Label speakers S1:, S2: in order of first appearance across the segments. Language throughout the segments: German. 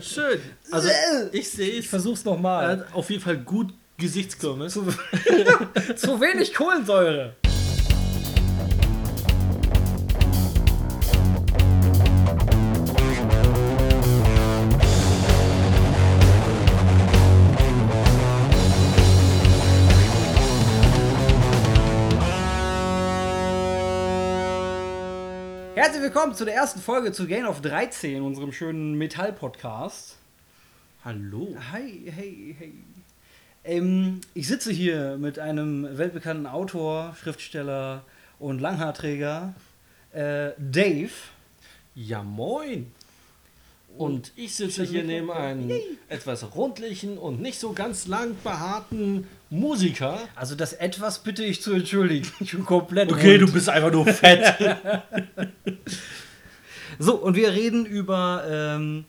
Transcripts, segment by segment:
S1: Schön. Also ich sehe
S2: Ich
S1: es.
S2: versuch's
S1: Er
S2: nochmal.
S1: auf jeden Fall gut Gesichtskirmes.
S2: Zu, zu wenig Kohlensäure. Herzlich willkommen zu der ersten Folge zu Gain of 13, unserem schönen Metall-Podcast.
S1: Hallo.
S2: Hi, hey, hey. Ähm, ich sitze hier mit einem weltbekannten Autor, Schriftsteller und Langhaarträger, äh, Dave.
S1: Ja, moin. Und ich sitze hier neben einem etwas rundlichen und nicht so ganz lang behaarten Musiker.
S2: Also das etwas bitte ich zu entschuldigen. Ich bin komplett
S1: Okay,
S2: rund.
S1: du bist einfach nur fett.
S2: So, und wir reden über ähm,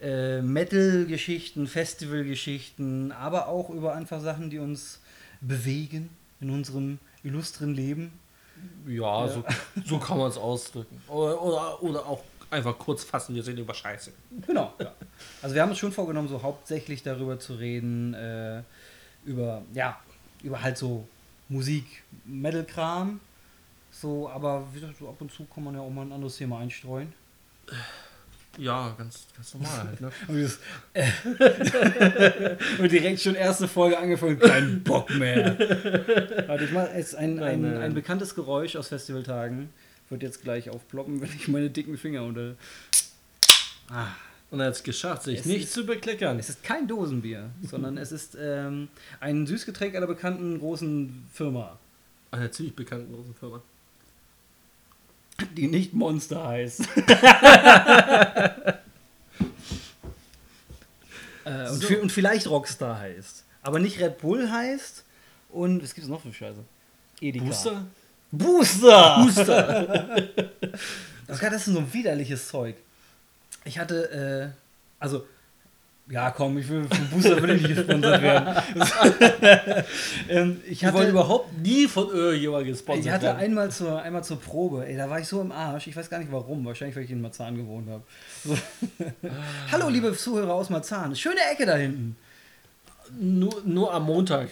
S2: äh, Metal-Geschichten, Festival-Geschichten, aber auch über einfach Sachen, die uns bewegen in unserem illustren Leben.
S1: ja, So, so kann man es ausdrücken. Oder, oder, oder auch einfach kurz fassen, wir reden über Scheiße.
S2: Genau. Ja. Also wir haben uns schon vorgenommen, so hauptsächlich darüber zu reden, äh, über, ja, über halt so Musik, Metal-Kram. So, aber wie gesagt, so ab und zu kann man ja auch mal ein anderes Thema einstreuen.
S1: Ja, ganz, ganz normal halt, ne?
S2: Und, das, äh, und direkt schon erste Folge angefangen, kein Bock mehr. Warte, ich mach jetzt ein,
S1: Nein,
S2: ein,
S1: nein.
S2: ein bekanntes Geräusch aus Festivaltagen. Wird jetzt gleich aufploppen, wenn ich meine dicken Finger unter. Ah.
S1: Und er hat es geschafft, sich
S2: Es
S1: nicht
S2: ist-
S1: zu bekleckern.
S2: Es ist kein Dosenbier, sondern es ist ähm, ein Süßgetränk einer bekannten großen Firma,
S1: Einer ziemlich bekannten großen Firma.
S2: die nicht Monster heißt. äh, und,
S1: So.
S2: und vielleicht Rockstar heißt. Aber nicht Red Bull heißt. Und was gibt es noch für Scheiße? Edeka.
S1: Booster?
S2: Booster! Booster! das, das ist so ein widerliches Zeug. Ich hatte, äh, also, ja komm, ich will vom Booster will ich nicht gesponsert werden. ähm, ich
S1: Ich wollte
S2: hatte,
S1: überhaupt nie von irgendjemandem gesponsert
S2: ich hatte
S1: werden.
S2: einmal zur, einmal zur Probe, ey, da war ich so im Arsch, ich weiß gar nicht warum, wahrscheinlich weil ich in Marzahn gewohnt habe. So. Hallo liebe Zuhörer aus Marzahn, schöne Ecke da hinten.
S1: Nur, nur am Montag.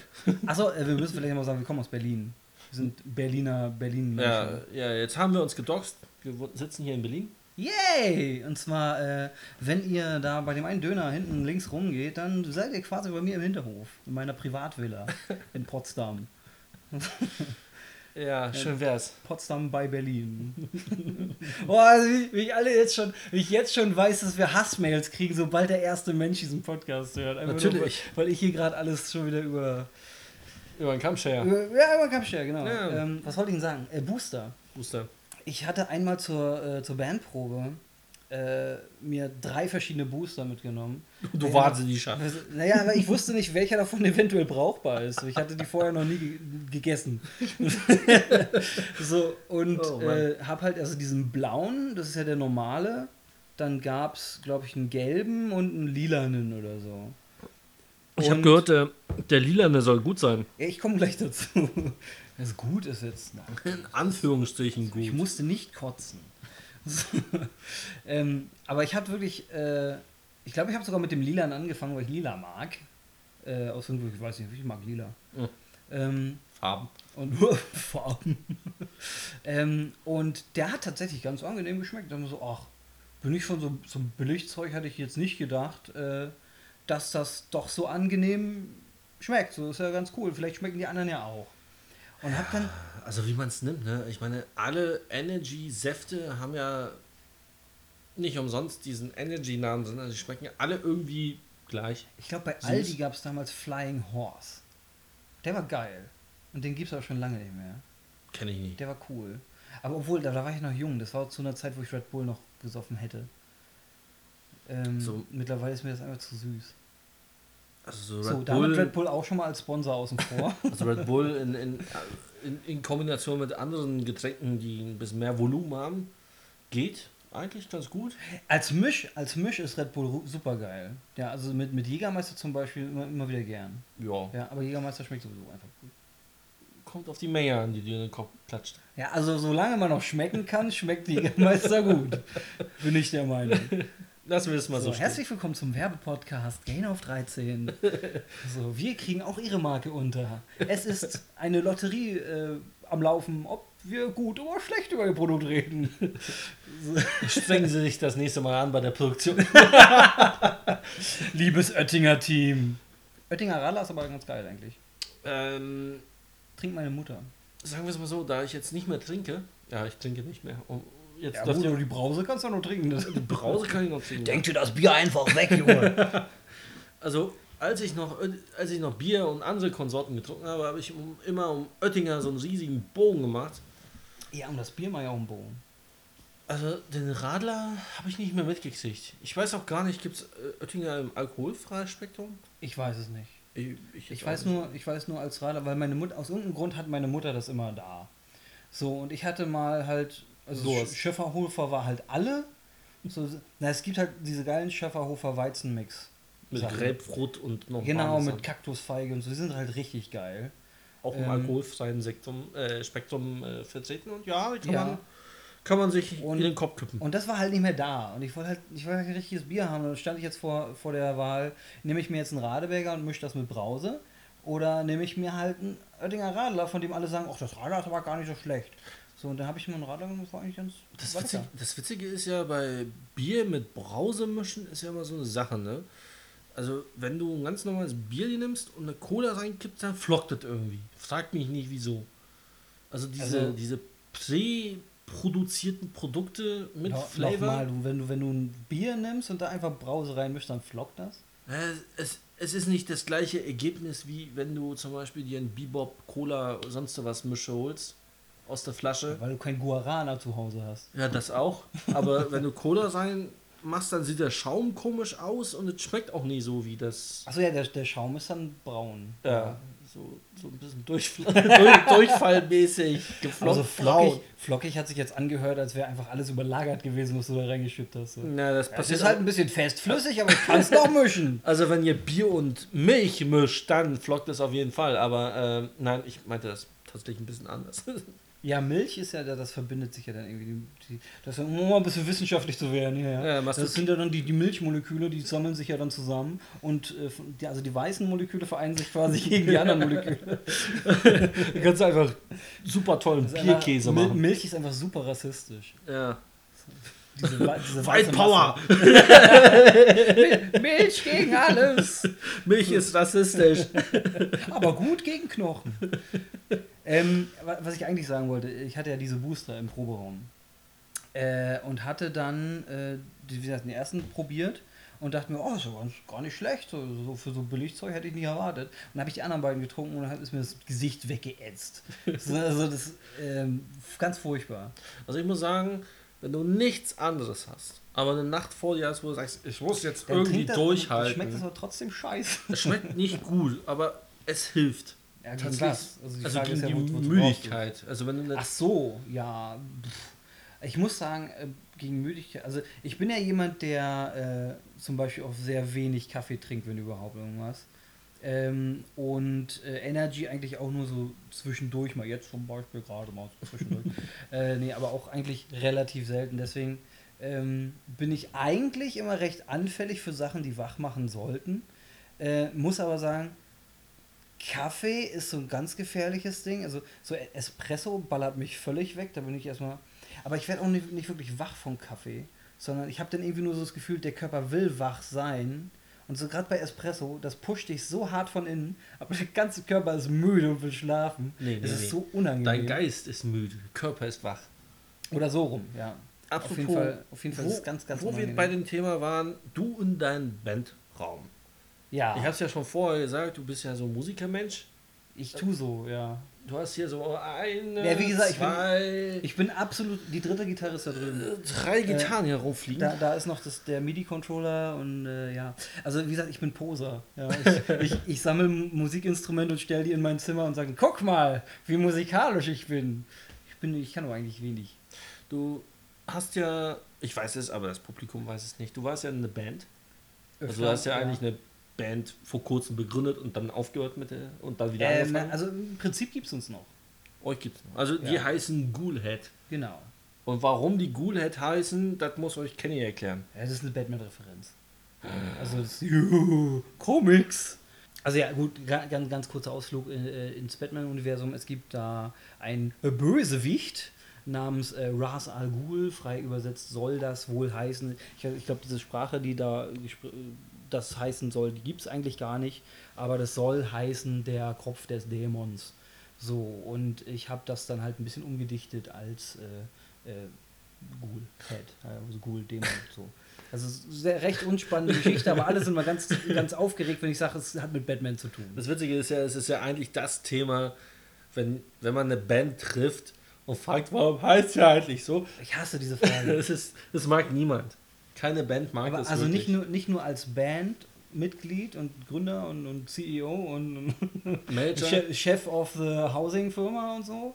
S2: Achso, äh, wir müssen vielleicht mal sagen, wir kommen aus Berlin. Wir sind Berliner, Berlin.
S1: Ja, ja, jetzt haben wir uns gedoxt. Wir sitzen hier in Berlin.
S2: Yay! Und zwar, äh, wenn ihr da bei dem einen Döner hinten links rumgeht, dann seid ihr quasi bei mir im Hinterhof, in meiner Privatvilla in Potsdam.
S1: Ja, schön wär's.
S2: Potsdam bei Berlin. Boah, also wie, wie ich alle jetzt schon, wie ich jetzt schon weiß, dass wir Hassmails kriegen, sobald der erste Mensch diesen Podcast hört. Einfach
S1: Natürlich.
S2: Nur, weil ich hier gerade alles schon wieder über.
S1: Über den Kampfshare.
S2: über ja, über Kampfstern, genau.
S1: Ja.
S2: Ähm, was wollte ich denn sagen? Äh, Booster.
S1: Booster.
S2: Ich hatte einmal zur, äh, zur Bandprobe äh, mir drei verschiedene Booster mitgenommen.
S1: Du
S2: Ja.
S1: wahnsinnig scharf.
S2: Also, Naja, aber ich wusste nicht, welcher davon eventuell brauchbar ist. Ich hatte die vorher noch nie ge gegessen. so, und
S1: Oh,
S2: äh, hab halt also diesen blauen, das ist ja der normale. Dann gab es, glaube ich, einen gelben und einen lilanen oder so.
S1: Ich habe gehört, der, der Lilane soll gut sein.
S2: Ja, ich komme gleich dazu. Das gut ist jetzt.
S1: In Anführungsstrichen gut.
S2: Ich musste nicht kotzen. ähm, aber ich habe wirklich, äh, ich glaube, ich habe sogar mit dem Lilan angefangen, weil ich Lila mag. Äh, aus irgendwo, ich weiß nicht, ich mag Lila.
S1: Mhm.
S2: Ähm,
S1: Farben.
S2: und nur Farben. ähm, und der hat tatsächlich ganz angenehm geschmeckt. Dann so, ach, bin ich von so, so einem Billigzeug, hatte ich jetzt nicht gedacht, äh, dass das doch so angenehm schmeckt. So ist ja ganz cool. Vielleicht schmecken die anderen ja auch. Und hab dann,
S1: Also wie man es nimmt, ne? Ich meine, alle Energy-Säfte haben ja nicht umsonst diesen Energy-Namen, sondern sie schmecken ja alle irgendwie gleich.
S2: ich glaube, bei
S1: Süß.
S2: Aldi gab es damals Flying Horse. Der war geil. Und den gibt es auch schon lange nicht mehr.
S1: Kenne ich nicht.
S2: Der war cool. Aber obwohl, da, da war ich noch jung. Das war zu einer Zeit, wo ich Red Bull noch gesoffen hätte. Ähm,
S1: So.
S2: Mittlerweile ist mir das einfach zu süß.
S1: Also so
S2: So,
S1: Red,
S2: damit
S1: Bull,
S2: Red Bull auch schon mal als Sponsor außen vor.
S1: also Red Bull in, in, in, in Kombination mit anderen Getränken, die ein bisschen mehr Volumen haben, geht eigentlich ganz gut.
S2: als, Misch, als Misch ist Red Bull super geil. Ja, also mit, mit Jägermeister zum Beispiel immer, immer wieder gern.
S1: Ja.
S2: Ja, aber Jägermeister schmeckt sowieso einfach gut.
S1: Kommt auf die Menge an, die dir in den Kopf klatscht.
S2: Ja, also solange man noch schmecken kann, schmeckt Jägermeister gut. Bin ich der Meinung.
S1: Lassen wir es mal so,
S2: So,
S1: stehen.
S2: herzlich willkommen zum Werbepodcast Gain auf 13. so, wir kriegen auch Ihre Marke unter. Es ist eine Lotterie äh, am Laufen, ob wir gut oder schlecht über Ihr Produkt reden.
S1: Strengen Sie sich das nächste Mal an bei der Produktion.
S2: Liebes Oettinger Team. Oettinger Radler ist aber ganz geil eigentlich.
S1: ähm,
S2: Trinkt meine Mutter.
S1: sagen wir es mal so, da ich jetzt nicht mehr trinke, ja, ich trinke nicht mehr. Um, jetzt
S2: Ja, gut,
S1: ihr-
S2: aber die Brause kannst du noch trinken. Das
S1: die Brause kann ich noch trinken.
S2: dir das Bier einfach weg, Junge.
S1: Also, als ich noch, als ich noch Bier und andere Konsorten getrunken habe, habe ich um, immer um Oettinger so einen riesigen Bogen gemacht.
S2: ja, und das Bier mal ja auch im Bogen.
S1: Also, den Radler habe ich nicht mehr mitgekriegt. Ich weiß auch gar nicht, gibt es Oettinger im alkoholfreien Spektrum?
S2: Ich weiß es nicht.
S1: Ich, ich,
S2: Ich weiß
S1: nicht.
S2: nur, ich weiß nur als Radler, weil meine Mutter, aus irgendeinem Grund hat meine Mutter das immer da. So, und ich hatte mal halt, also
S1: Durst.
S2: Sch- Schäferhofer war halt alle. So, na, es gibt halt diese geilen Schäferhofer Weizenmix.
S1: Mit. Grapefruit und noch
S2: Genau, mit. Kaktusfeige und so, die sind halt richtig geil.
S1: Auch im
S2: ähm,
S1: alkoholfreien Sektum, äh, Spektrum äh, vertreten. Und ja, kann,
S2: Ja.
S1: Man, kann man sich
S2: Und-
S1: in den Kopf kippen.
S2: Und das war halt nicht mehr da. Und ich wollte halt, ich wollte halt ein richtiges Bier haben. Und dann stand ich jetzt vor, vor der Wahl, nehme ich mir jetzt einen Radeberger und mische das mit Brause? Oder nehme ich mir halt einen Oettinger Radler, von dem alle sagen, ach, das Radler ist aber gar nicht so schlecht. So, und dann habe ich mir einen Radler genommen, das war eigentlich ganz
S1: Das Witzige, das Witzige ist ja, bei Bier mit Brause mischen ist ja immer so eine Sache, ne? Also, wenn du ein ganz normales Bier nimmst und eine Cola reinkippst, dann flockt das irgendwie. Frag mich nicht, wieso. Also, diese,
S2: Also-
S1: diese prä-produzierten Produkte mit
S2: No-
S1: Flavor.
S2: Nochmal, du, wenn, du, wenn du ein Bier nimmst und da einfach Brause reinmischst, dann flockt das.
S1: Äh, Es, es ist nicht das gleiche Ergebnis, wie wenn du zum Beispiel dir ein Bebop, Cola, sonst was Mische holst aus der Flasche.
S2: Weil du kein Guarana zu Hause hast.
S1: Ja, das auch. Aber wenn du Cola rein machst, dann sieht der Schaum komisch aus und es schmeckt auch nie so wie das.
S2: Achso, ja, der, der Schaum ist dann braun.
S1: Ja, so, so ein bisschen Durchfall, durch, durchfallmäßig geflossen.
S2: Also flockig, flockig hat sich jetzt angehört, als wäre einfach alles überlagert gewesen, was du da reingeschüttet hast. So.
S1: Na, das passiert
S2: ist halt ein bisschen festflüssig, aber ich kann es noch mischen.
S1: Also wenn ihr Bier und Milch mischt, dann flockt es auf jeden Fall. Aber ähm, nein, ich meinte das tatsächlich ein bisschen anders.
S2: Ja, Milch ist ja, das verbindet sich ja dann irgendwie. Die, das ist um mal ein bisschen wissenschaftlich zu werden. Ja, ja. Das
S1: du-
S2: sind ja dann die, die Milchmoleküle, die sammeln sich ja dann zusammen. Und äh, die, also die weißen Moleküle vereinen sich quasi gegen die anderen Moleküle.
S1: Du kannst einfach super tollen
S2: einfach-
S1: Bierkäse
S2: Mil-
S1: machen.
S2: Milch ist einfach super rassistisch.
S1: Ja.
S2: Diese, diese
S1: White Power!
S2: Milch gegen alles.
S1: Milch ist rassistisch.
S2: Aber gut gegen Knochen. Ähm, wa- was ich eigentlich sagen wollte, ich hatte ja diese Booster im Proberaum. Äh, und hatte dann, äh, wie gesagt, den ersten probiert und dachte mir, oh, ist ja ganz, gar nicht schlecht. So, so für so Billigzeug hätte ich nicht erwartet. Und dann habe ich die anderen beiden getrunken und dann ist mir das Gesicht weggeätzt. so, also das ähm, ganz furchtbar.
S1: Also ich muss sagen, wenn du nichts anderes hast, aber eine Nacht vor dir hast, wo du sagst, ich muss jetzt
S2: Dann
S1: irgendwie
S2: das-
S1: durchhalten.
S2: Schmeckt das aber trotzdem scheiße.
S1: Es schmeckt nicht gut, aber es hilft.
S2: Ja,
S1: Tatsächlich.
S2: was? Also die
S1: Also
S2: Frage
S1: gegen
S2: ist ja,
S1: die
S2: wo- du?
S1: Müdigkeit. Also wenn du
S2: Ach so, ja. Ich muss sagen, äh, gegen Müdigkeit, also ich bin ja jemand, der äh, zum Beispiel auch sehr wenig Kaffee trinkt, wenn überhaupt irgendwas. Ähm, und äh, Energy eigentlich auch nur so zwischendurch, mal jetzt zum Beispiel gerade mal zwischendurch. äh, nee, aber auch eigentlich relativ selten. Deswegen ähm, bin ich eigentlich immer recht anfällig für Sachen, die wach machen sollten. Äh, muss aber sagen, Kaffee ist so ein ganz gefährliches Ding. Also so Espresso ballert mich völlig weg. Da bin ich erstmal. Aber ich werde auch nicht, nicht wirklich wach vom Kaffee, sondern ich habe dann irgendwie nur so das Gefühl, der Körper will wach sein. Und so gerade bei Espresso, das pusht dich so hart von innen, aber der ganze Körper ist müde und will schlafen.
S1: Nee, nee,
S2: ist
S1: nee.
S2: so unangenehm.
S1: Dein Geist ist müde, Körper ist wach.
S2: Oder so rum, ja.
S1: Apropos,
S2: auf jeden Fall, auf jeden Fall
S1: wo,
S2: ist es ganz, ganz
S1: Wo wir
S2: unangenehm.
S1: bei dem Thema waren, du in deinem Bandraum.
S2: Ja,
S1: Ich habe es ja schon vorher gesagt, du bist ja so ein Musikermensch.
S2: ich tu so, ja.
S1: Du hast hier so eine,
S2: Ja, wie gesagt, ich bin-
S1: zwei,
S2: Ich bin absolut, die dritte Gitarre ist da drüben.
S1: drei Gitarren hier rumfliegen.
S2: Da, da ist noch das, der MIDI-Controller und äh, ja. Also wie gesagt, ich bin Poser. Ja, ich ich, ich sammle Musikinstrumente und stelle die in mein Zimmer und sage, guck mal, wie musikalisch ich bin. Ich bin, ich kann aber eigentlich wenig.
S1: Du hast ja, ich weiß es, aber das Publikum weiß es nicht. Du warst ja in einer Band. Also du
S2: Öfter,
S1: hast ja, eigentlich eine Band vor kurzem begründet und dann aufgehört mit der und dann wieder
S2: Ähm,
S1: angefangen.
S2: also im Prinzip gibt es uns noch.
S1: Euch gibt's noch. Also die
S2: Ja.
S1: heißen Ghoulhead.
S2: Genau.
S1: Und warum die Ghoulhead heißen, das muss euch Kenny erklären.
S2: Ja, das ist eine Batman-Referenz. Also das Juhu, Comics. Also ja, gut, ga- ganz, ganz kurzer Ausflug äh, ins Batman-Universum. Es gibt da ein Bösewicht namens äh, Ras Al Ghul, frei übersetzt soll das wohl heißen. Ich, ich glaube, diese Sprache, die da das heißen soll, die gibt es eigentlich gar nicht, aber das soll heißen der Kopf des Dämons. So, und ich habe das dann halt ein bisschen umgedichtet als äh, äh, Ghoul, Head, also Ghoul, Dämon, so. Also sehr recht unspannende Geschichte, aber alle sind mal ganz, ganz aufgeregt, wenn ich sage, es hat mit Batman zu tun.
S1: Das Witzige ist ja, es ist ja eigentlich das Thema, wenn, wenn man eine Band trifft und fragt, warum heißt sie eigentlich so?
S2: Ich hasse diese Frage.
S1: Das, ist, das mag niemand. Keine Band mag
S2: aber
S1: das
S2: also
S1: wirklich.
S2: nicht nur, nicht nur als Bandmitglied und Gründer und, und CEO und,
S1: Manager.
S2: Che- Chef of the Housing Firma und so.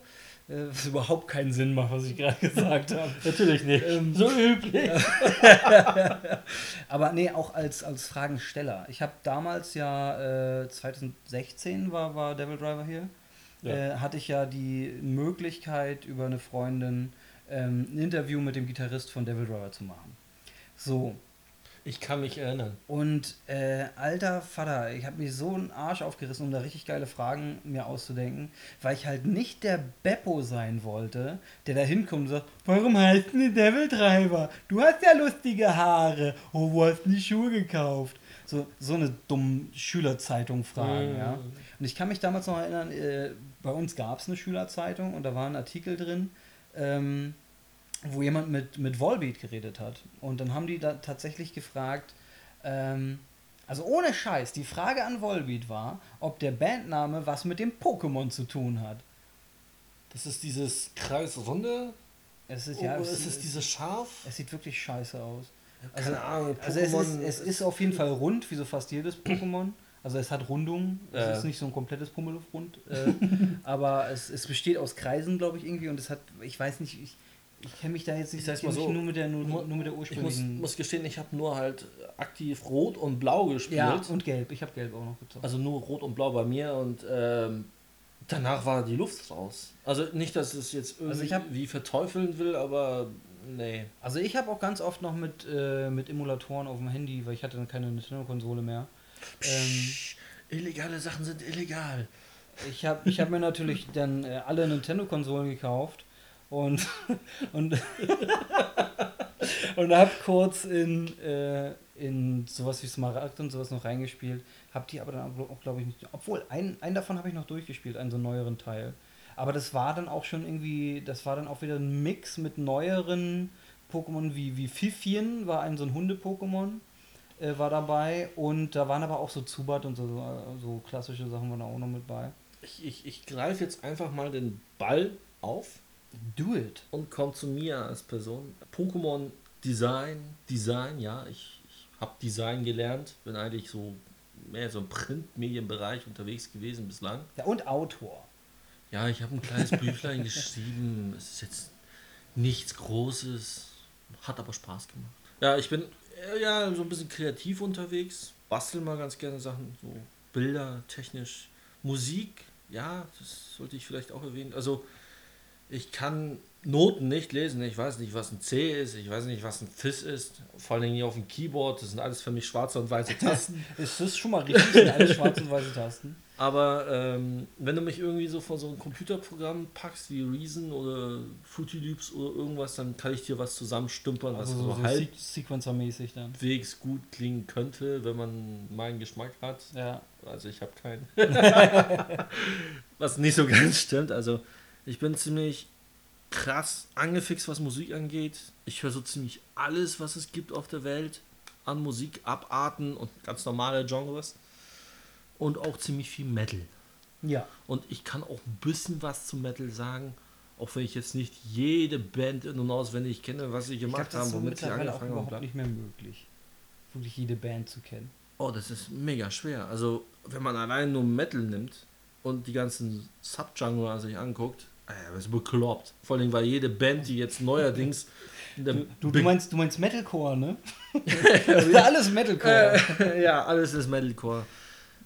S2: Äh, Was überhaupt keinen Sinn macht, was ich gerade gesagt habe.
S1: Natürlich nicht.
S2: Ähm,
S1: so üblich.
S2: Aber nee, auch als, als Fragensteller. Ich habe damals ja, äh, 2016 war, war Devil Driver hier,
S1: Ja.
S2: äh, hatte ich ja die Möglichkeit, über eine Freundin ähm, ein Interview mit dem Gitarrist von Devil Driver zu machen. So,
S1: Ich kann mich erinnern.
S2: und äh, alter Vater, ich habe mir so einen Arsch aufgerissen, um da richtig geile Fragen mir auszudenken, weil ich halt nicht der Beppo sein wollte, der da hinkommt und sagt, warum heißt denn Devil Driver? Du hast ja lustige Haare. Oh, wo hast du die Schuhe gekauft? So, so eine dumme Schülerzeitung fragen,
S1: Mhm.
S2: ja. Und ich kann mich damals noch erinnern, äh, bei uns gab es eine Schülerzeitung und da war ein Artikel drin, ähm, wo jemand mit, mit Volbeat geredet hat. Und dann haben die da tatsächlich gefragt, ähm, also ohne Scheiß, die Frage an Volbeat war, ob der Bandname was mit dem Pokémon zu tun hat.
S1: Das ist dieses Kreisrunde.
S2: Es ist
S1: Oh,
S2: ja,
S1: oder
S2: es,
S1: ist es dieses Scharf?
S2: es sieht wirklich scheiße aus.
S1: Keine Ahnung.
S2: Also es ist,
S1: Pokémon
S2: es ist auf jeden Fall rund, wie so fast jedes Pokémon. Also es hat Rundungen, es
S1: Ja.
S2: ist nicht so ein komplettes Pummeluff-Rund. Äh, aber es, es besteht aus Kreisen, glaube ich, irgendwie. Und es hat, ich weiß nicht, ich, ich kenne mich da jetzt nicht,
S1: Ich mal so,
S2: nur mit der, nur, nur mit der
S1: Ich muss,
S2: ursprünglichen.
S1: muss gestehen, ich habe nur halt aktiv Rot und Blau gespielt.
S2: ja, und Gelb. Ich habe Gelb auch noch gezockt.
S1: also nur Rot und Blau bei mir und ähm, danach war die Luft raus. Also nicht, dass es jetzt irgendwie
S2: Also ich hab-
S1: wie verteufeln will, aber nee.
S2: Also ich habe auch ganz oft noch mit, äh, mit Emulatoren auf dem Handy, weil ich hatte dann keine Nintendo-Konsole mehr. Ähm,
S1: Psch, illegale Sachen sind illegal.
S2: ich habe ich hab mir natürlich dann äh, alle Nintendo-Konsolen gekauft und und, und habe kurz in, äh, in sowas wie Smaragd und sowas noch reingespielt. Hab die aber dann auch, glaube ich, nicht. Obwohl, einen, einen davon habe ich noch durchgespielt, einen so neueren Teil. Aber das war dann auch schon irgendwie, das war dann auch wieder ein Mix mit neueren Pokémon wie, wie Pfiffien, war ein so ein Hunde-Pokémon, äh, war dabei. Und da waren aber auch so Zubat und so, so, so klassische Sachen waren auch noch mit bei.
S1: Ich, ich, ich greife jetzt einfach mal den Ball auf
S2: Do it.
S1: und komme zu mir als Person. Pokémon Design, Design, ja, ich, ich habe Design gelernt, bin eigentlich so mehr so im Printmedienbereich unterwegs gewesen bislang.
S2: Ja, und Autor.
S1: Ja, ich habe ein kleines Büchlein geschrieben. Es ist jetzt nichts Großes, hat aber Spaß gemacht. Ja, ich bin äh, ja so ein bisschen kreativ unterwegs, bastel mal ganz gerne Sachen, so Bilder, technisch, Musik. Ja, das sollte ich vielleicht auch erwähnen. Also ich kann Noten nicht lesen. Ich weiß nicht, was ein C ist. Ich weiß nicht, was ein Fis ist. Vor allen Dingen hier auf dem Keyboard. Das sind alles für mich schwarze und weiße Tasten.
S2: Ist das schon mal richtig? Sind alles schwarze und weiße Tasten?
S1: Aber ähm, wenn du mich irgendwie so vor so ein Computerprogramm packst wie Reason oder Fruity Loops oder irgendwas, dann kann ich dir was zusammenstümpern, was
S2: Also
S1: so,
S2: so, so
S1: halbwegs
S2: Se Sequencer-mäßig dann.
S1: gut klingen könnte, wenn man meinen Geschmack hat.
S2: Ja.
S1: Also ich habe keinen. was nicht so ganz stimmt. Also ich bin ziemlich krass angefixt, was Musik angeht. Ich höre so ziemlich alles, was es gibt auf der Welt an Musikabarten und ganz normale Genres. Und auch ziemlich viel Metal.
S2: Ja.
S1: Und ich kann auch ein bisschen was zum Metal sagen, auch wenn ich jetzt nicht jede Band in- und auswendig kenne, was sie gemacht
S2: glaube, das
S1: haben,
S2: ist
S1: womit sie angefangen haben.
S2: überhaupt
S1: bla.
S2: nicht mehr möglich. Wirklich jede Band zu kennen.
S1: Oh, das ist mega schwer. Also, wenn man allein nur Metal nimmt und die ganzen Subgenre sich anguckt, das ist bekloppt. Vor allem, weil jede Band, die jetzt neuerdings.
S2: Du, du, du, meinst, du meinst Metalcore, ne? das ist ja alles Metalcore.
S1: Äh, ja, alles ist Metalcore.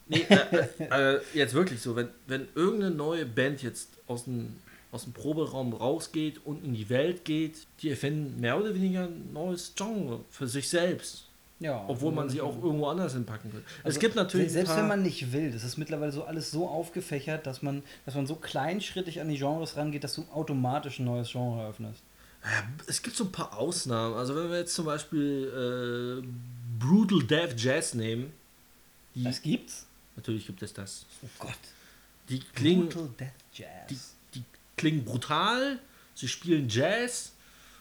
S1: Nee, äh, äh, äh, jetzt wirklich so, wenn, wenn irgendeine neue Band jetzt aus dem aus dem Proberaum rausgeht und in die Welt geht, die erfinden mehr oder weniger ein neues Genre für sich selbst.
S2: Ja,
S1: Obwohl man sie auch irgendwo anders hinpacken will.
S2: Also
S1: es gibt natürlich.
S2: se- Selbst wenn man nicht will, das ist mittlerweile so alles so aufgefächert, dass man, dass man so kleinschrittig an die Genres rangeht, dass du automatisch ein neues Genre öffnest.
S1: Ja, es gibt so ein paar Ausnahmen. Also wenn wir jetzt zum Beispiel äh, Brutal Death Jazz nehmen, die,
S2: Das gibt's?
S1: natürlich gibt es das.
S2: Oh Gott.
S1: Die klingen,
S2: Brutal Death Jazz.
S1: die, die klingen brutal, sie spielen Jazz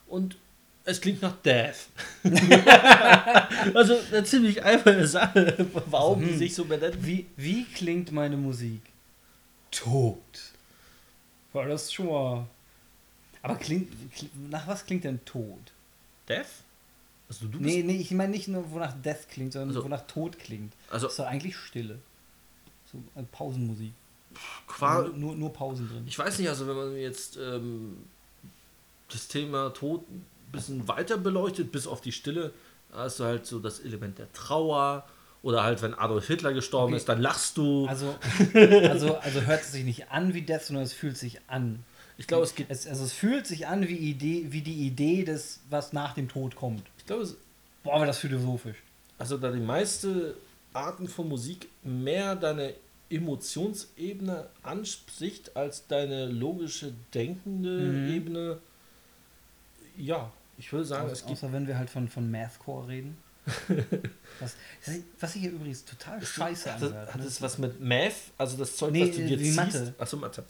S1: und es klingt nach Death. also eine ziemlich einfache Sache, warum die
S2: Hm.
S1: sich so benennen.
S2: wie, wie klingt meine Musik? Tot. War das schon mal. Aber klingt, kli- nach was klingt denn tot?
S1: Death? Also du
S2: Nee, nee, ich meine nicht nur, wonach Death klingt, sondern
S1: Also-
S2: wonach Tod klingt.
S1: also
S2: Das ist doch eigentlich Stille. So äh, Pausenmusik.
S1: qua,
S2: Nur, nur, nur Pausen drin.
S1: Ich weiß nicht, also wenn man jetzt ähm, das Thema Tod bisschen weiter beleuchtet, bis auf die Stille, da hast du halt so das Element der Trauer oder halt, wenn Adolf Hitler gestorben
S2: Okay.
S1: ist, dann lachst du.
S2: Also, also, also hört es sich nicht an wie Death, sondern es fühlt sich an.
S1: ich glaube, es geht.
S2: Es, also es fühlt sich an wie, Idee, wie die Idee des, was nach dem Tod kommt.
S1: Ich glaube, es-
S2: Boah, aber das philosophisch.
S1: also da die meiste Arten von Musik mehr deine Emotionsebene anspricht als deine logische denkende
S2: Mhm.
S1: Ebene. Ja, ich würde sagen, es
S2: Außer,
S1: gibt
S2: außer wenn wir halt von, von Mathcore reden. was, was hier übrigens total scheiße
S1: Hat,
S2: anhört.
S1: hat
S2: ne?
S1: es was mit Math, also das Zeug,
S2: Nee,
S1: was du dir ziehst?
S2: Mathe.
S1: Achso, Mathe.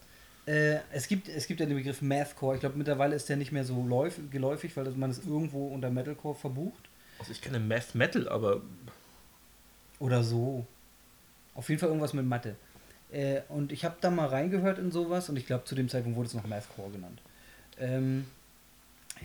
S2: Äh, es, gibt, es gibt ja den Begriff Mathcore. Ich glaube, mittlerweile ist der nicht mehr so läuf, geläufig, weil man es irgendwo unter Metalcore verbucht.
S1: Also ich kenne Math Metal, aber
S2: Oder so. Auf jeden Fall irgendwas mit Mathe. Äh, und ich habe da mal reingehört in sowas und ich glaube, zu dem Zeitpunkt wurde es noch Mathcore genannt. Ähm,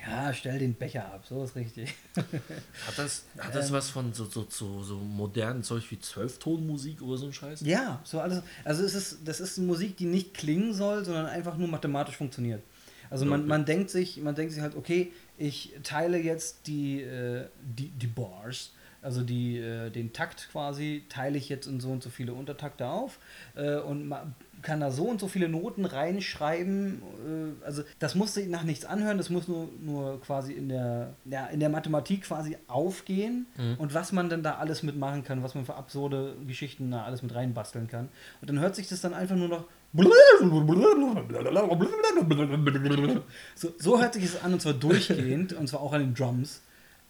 S2: ja, stell den Becher ab, so ist richtig.
S1: hat das, hat das
S2: Ähm.
S1: was von so, so, so, so modernen Zeug wie Zwölftonmusik oder so ein Scheiß?
S2: Ja, so alles. Also es ist, das ist Musik, die nicht klingen soll, sondern einfach nur mathematisch funktioniert. Also man,
S1: Okay.
S2: man denkt sich, man denkt sich halt, okay, ich teile jetzt die, äh, die, die Bars, also die, äh, den Takt quasi, teile ich jetzt in so und so viele Untertakte auf äh, und kann da so und so viele Noten reinschreiben. Äh, also das muss sich nach nichts anhören, das muss nur, nur quasi in der, ja, in der Mathematik quasi aufgehen
S1: Mhm.
S2: und was man dann da alles mitmachen kann, was man für absurde Geschichten da alles mit reinbasteln kann. Und dann hört sich das dann einfach nur noch. So, so hört sich es an und zwar durchgehend und zwar auch an den Drums.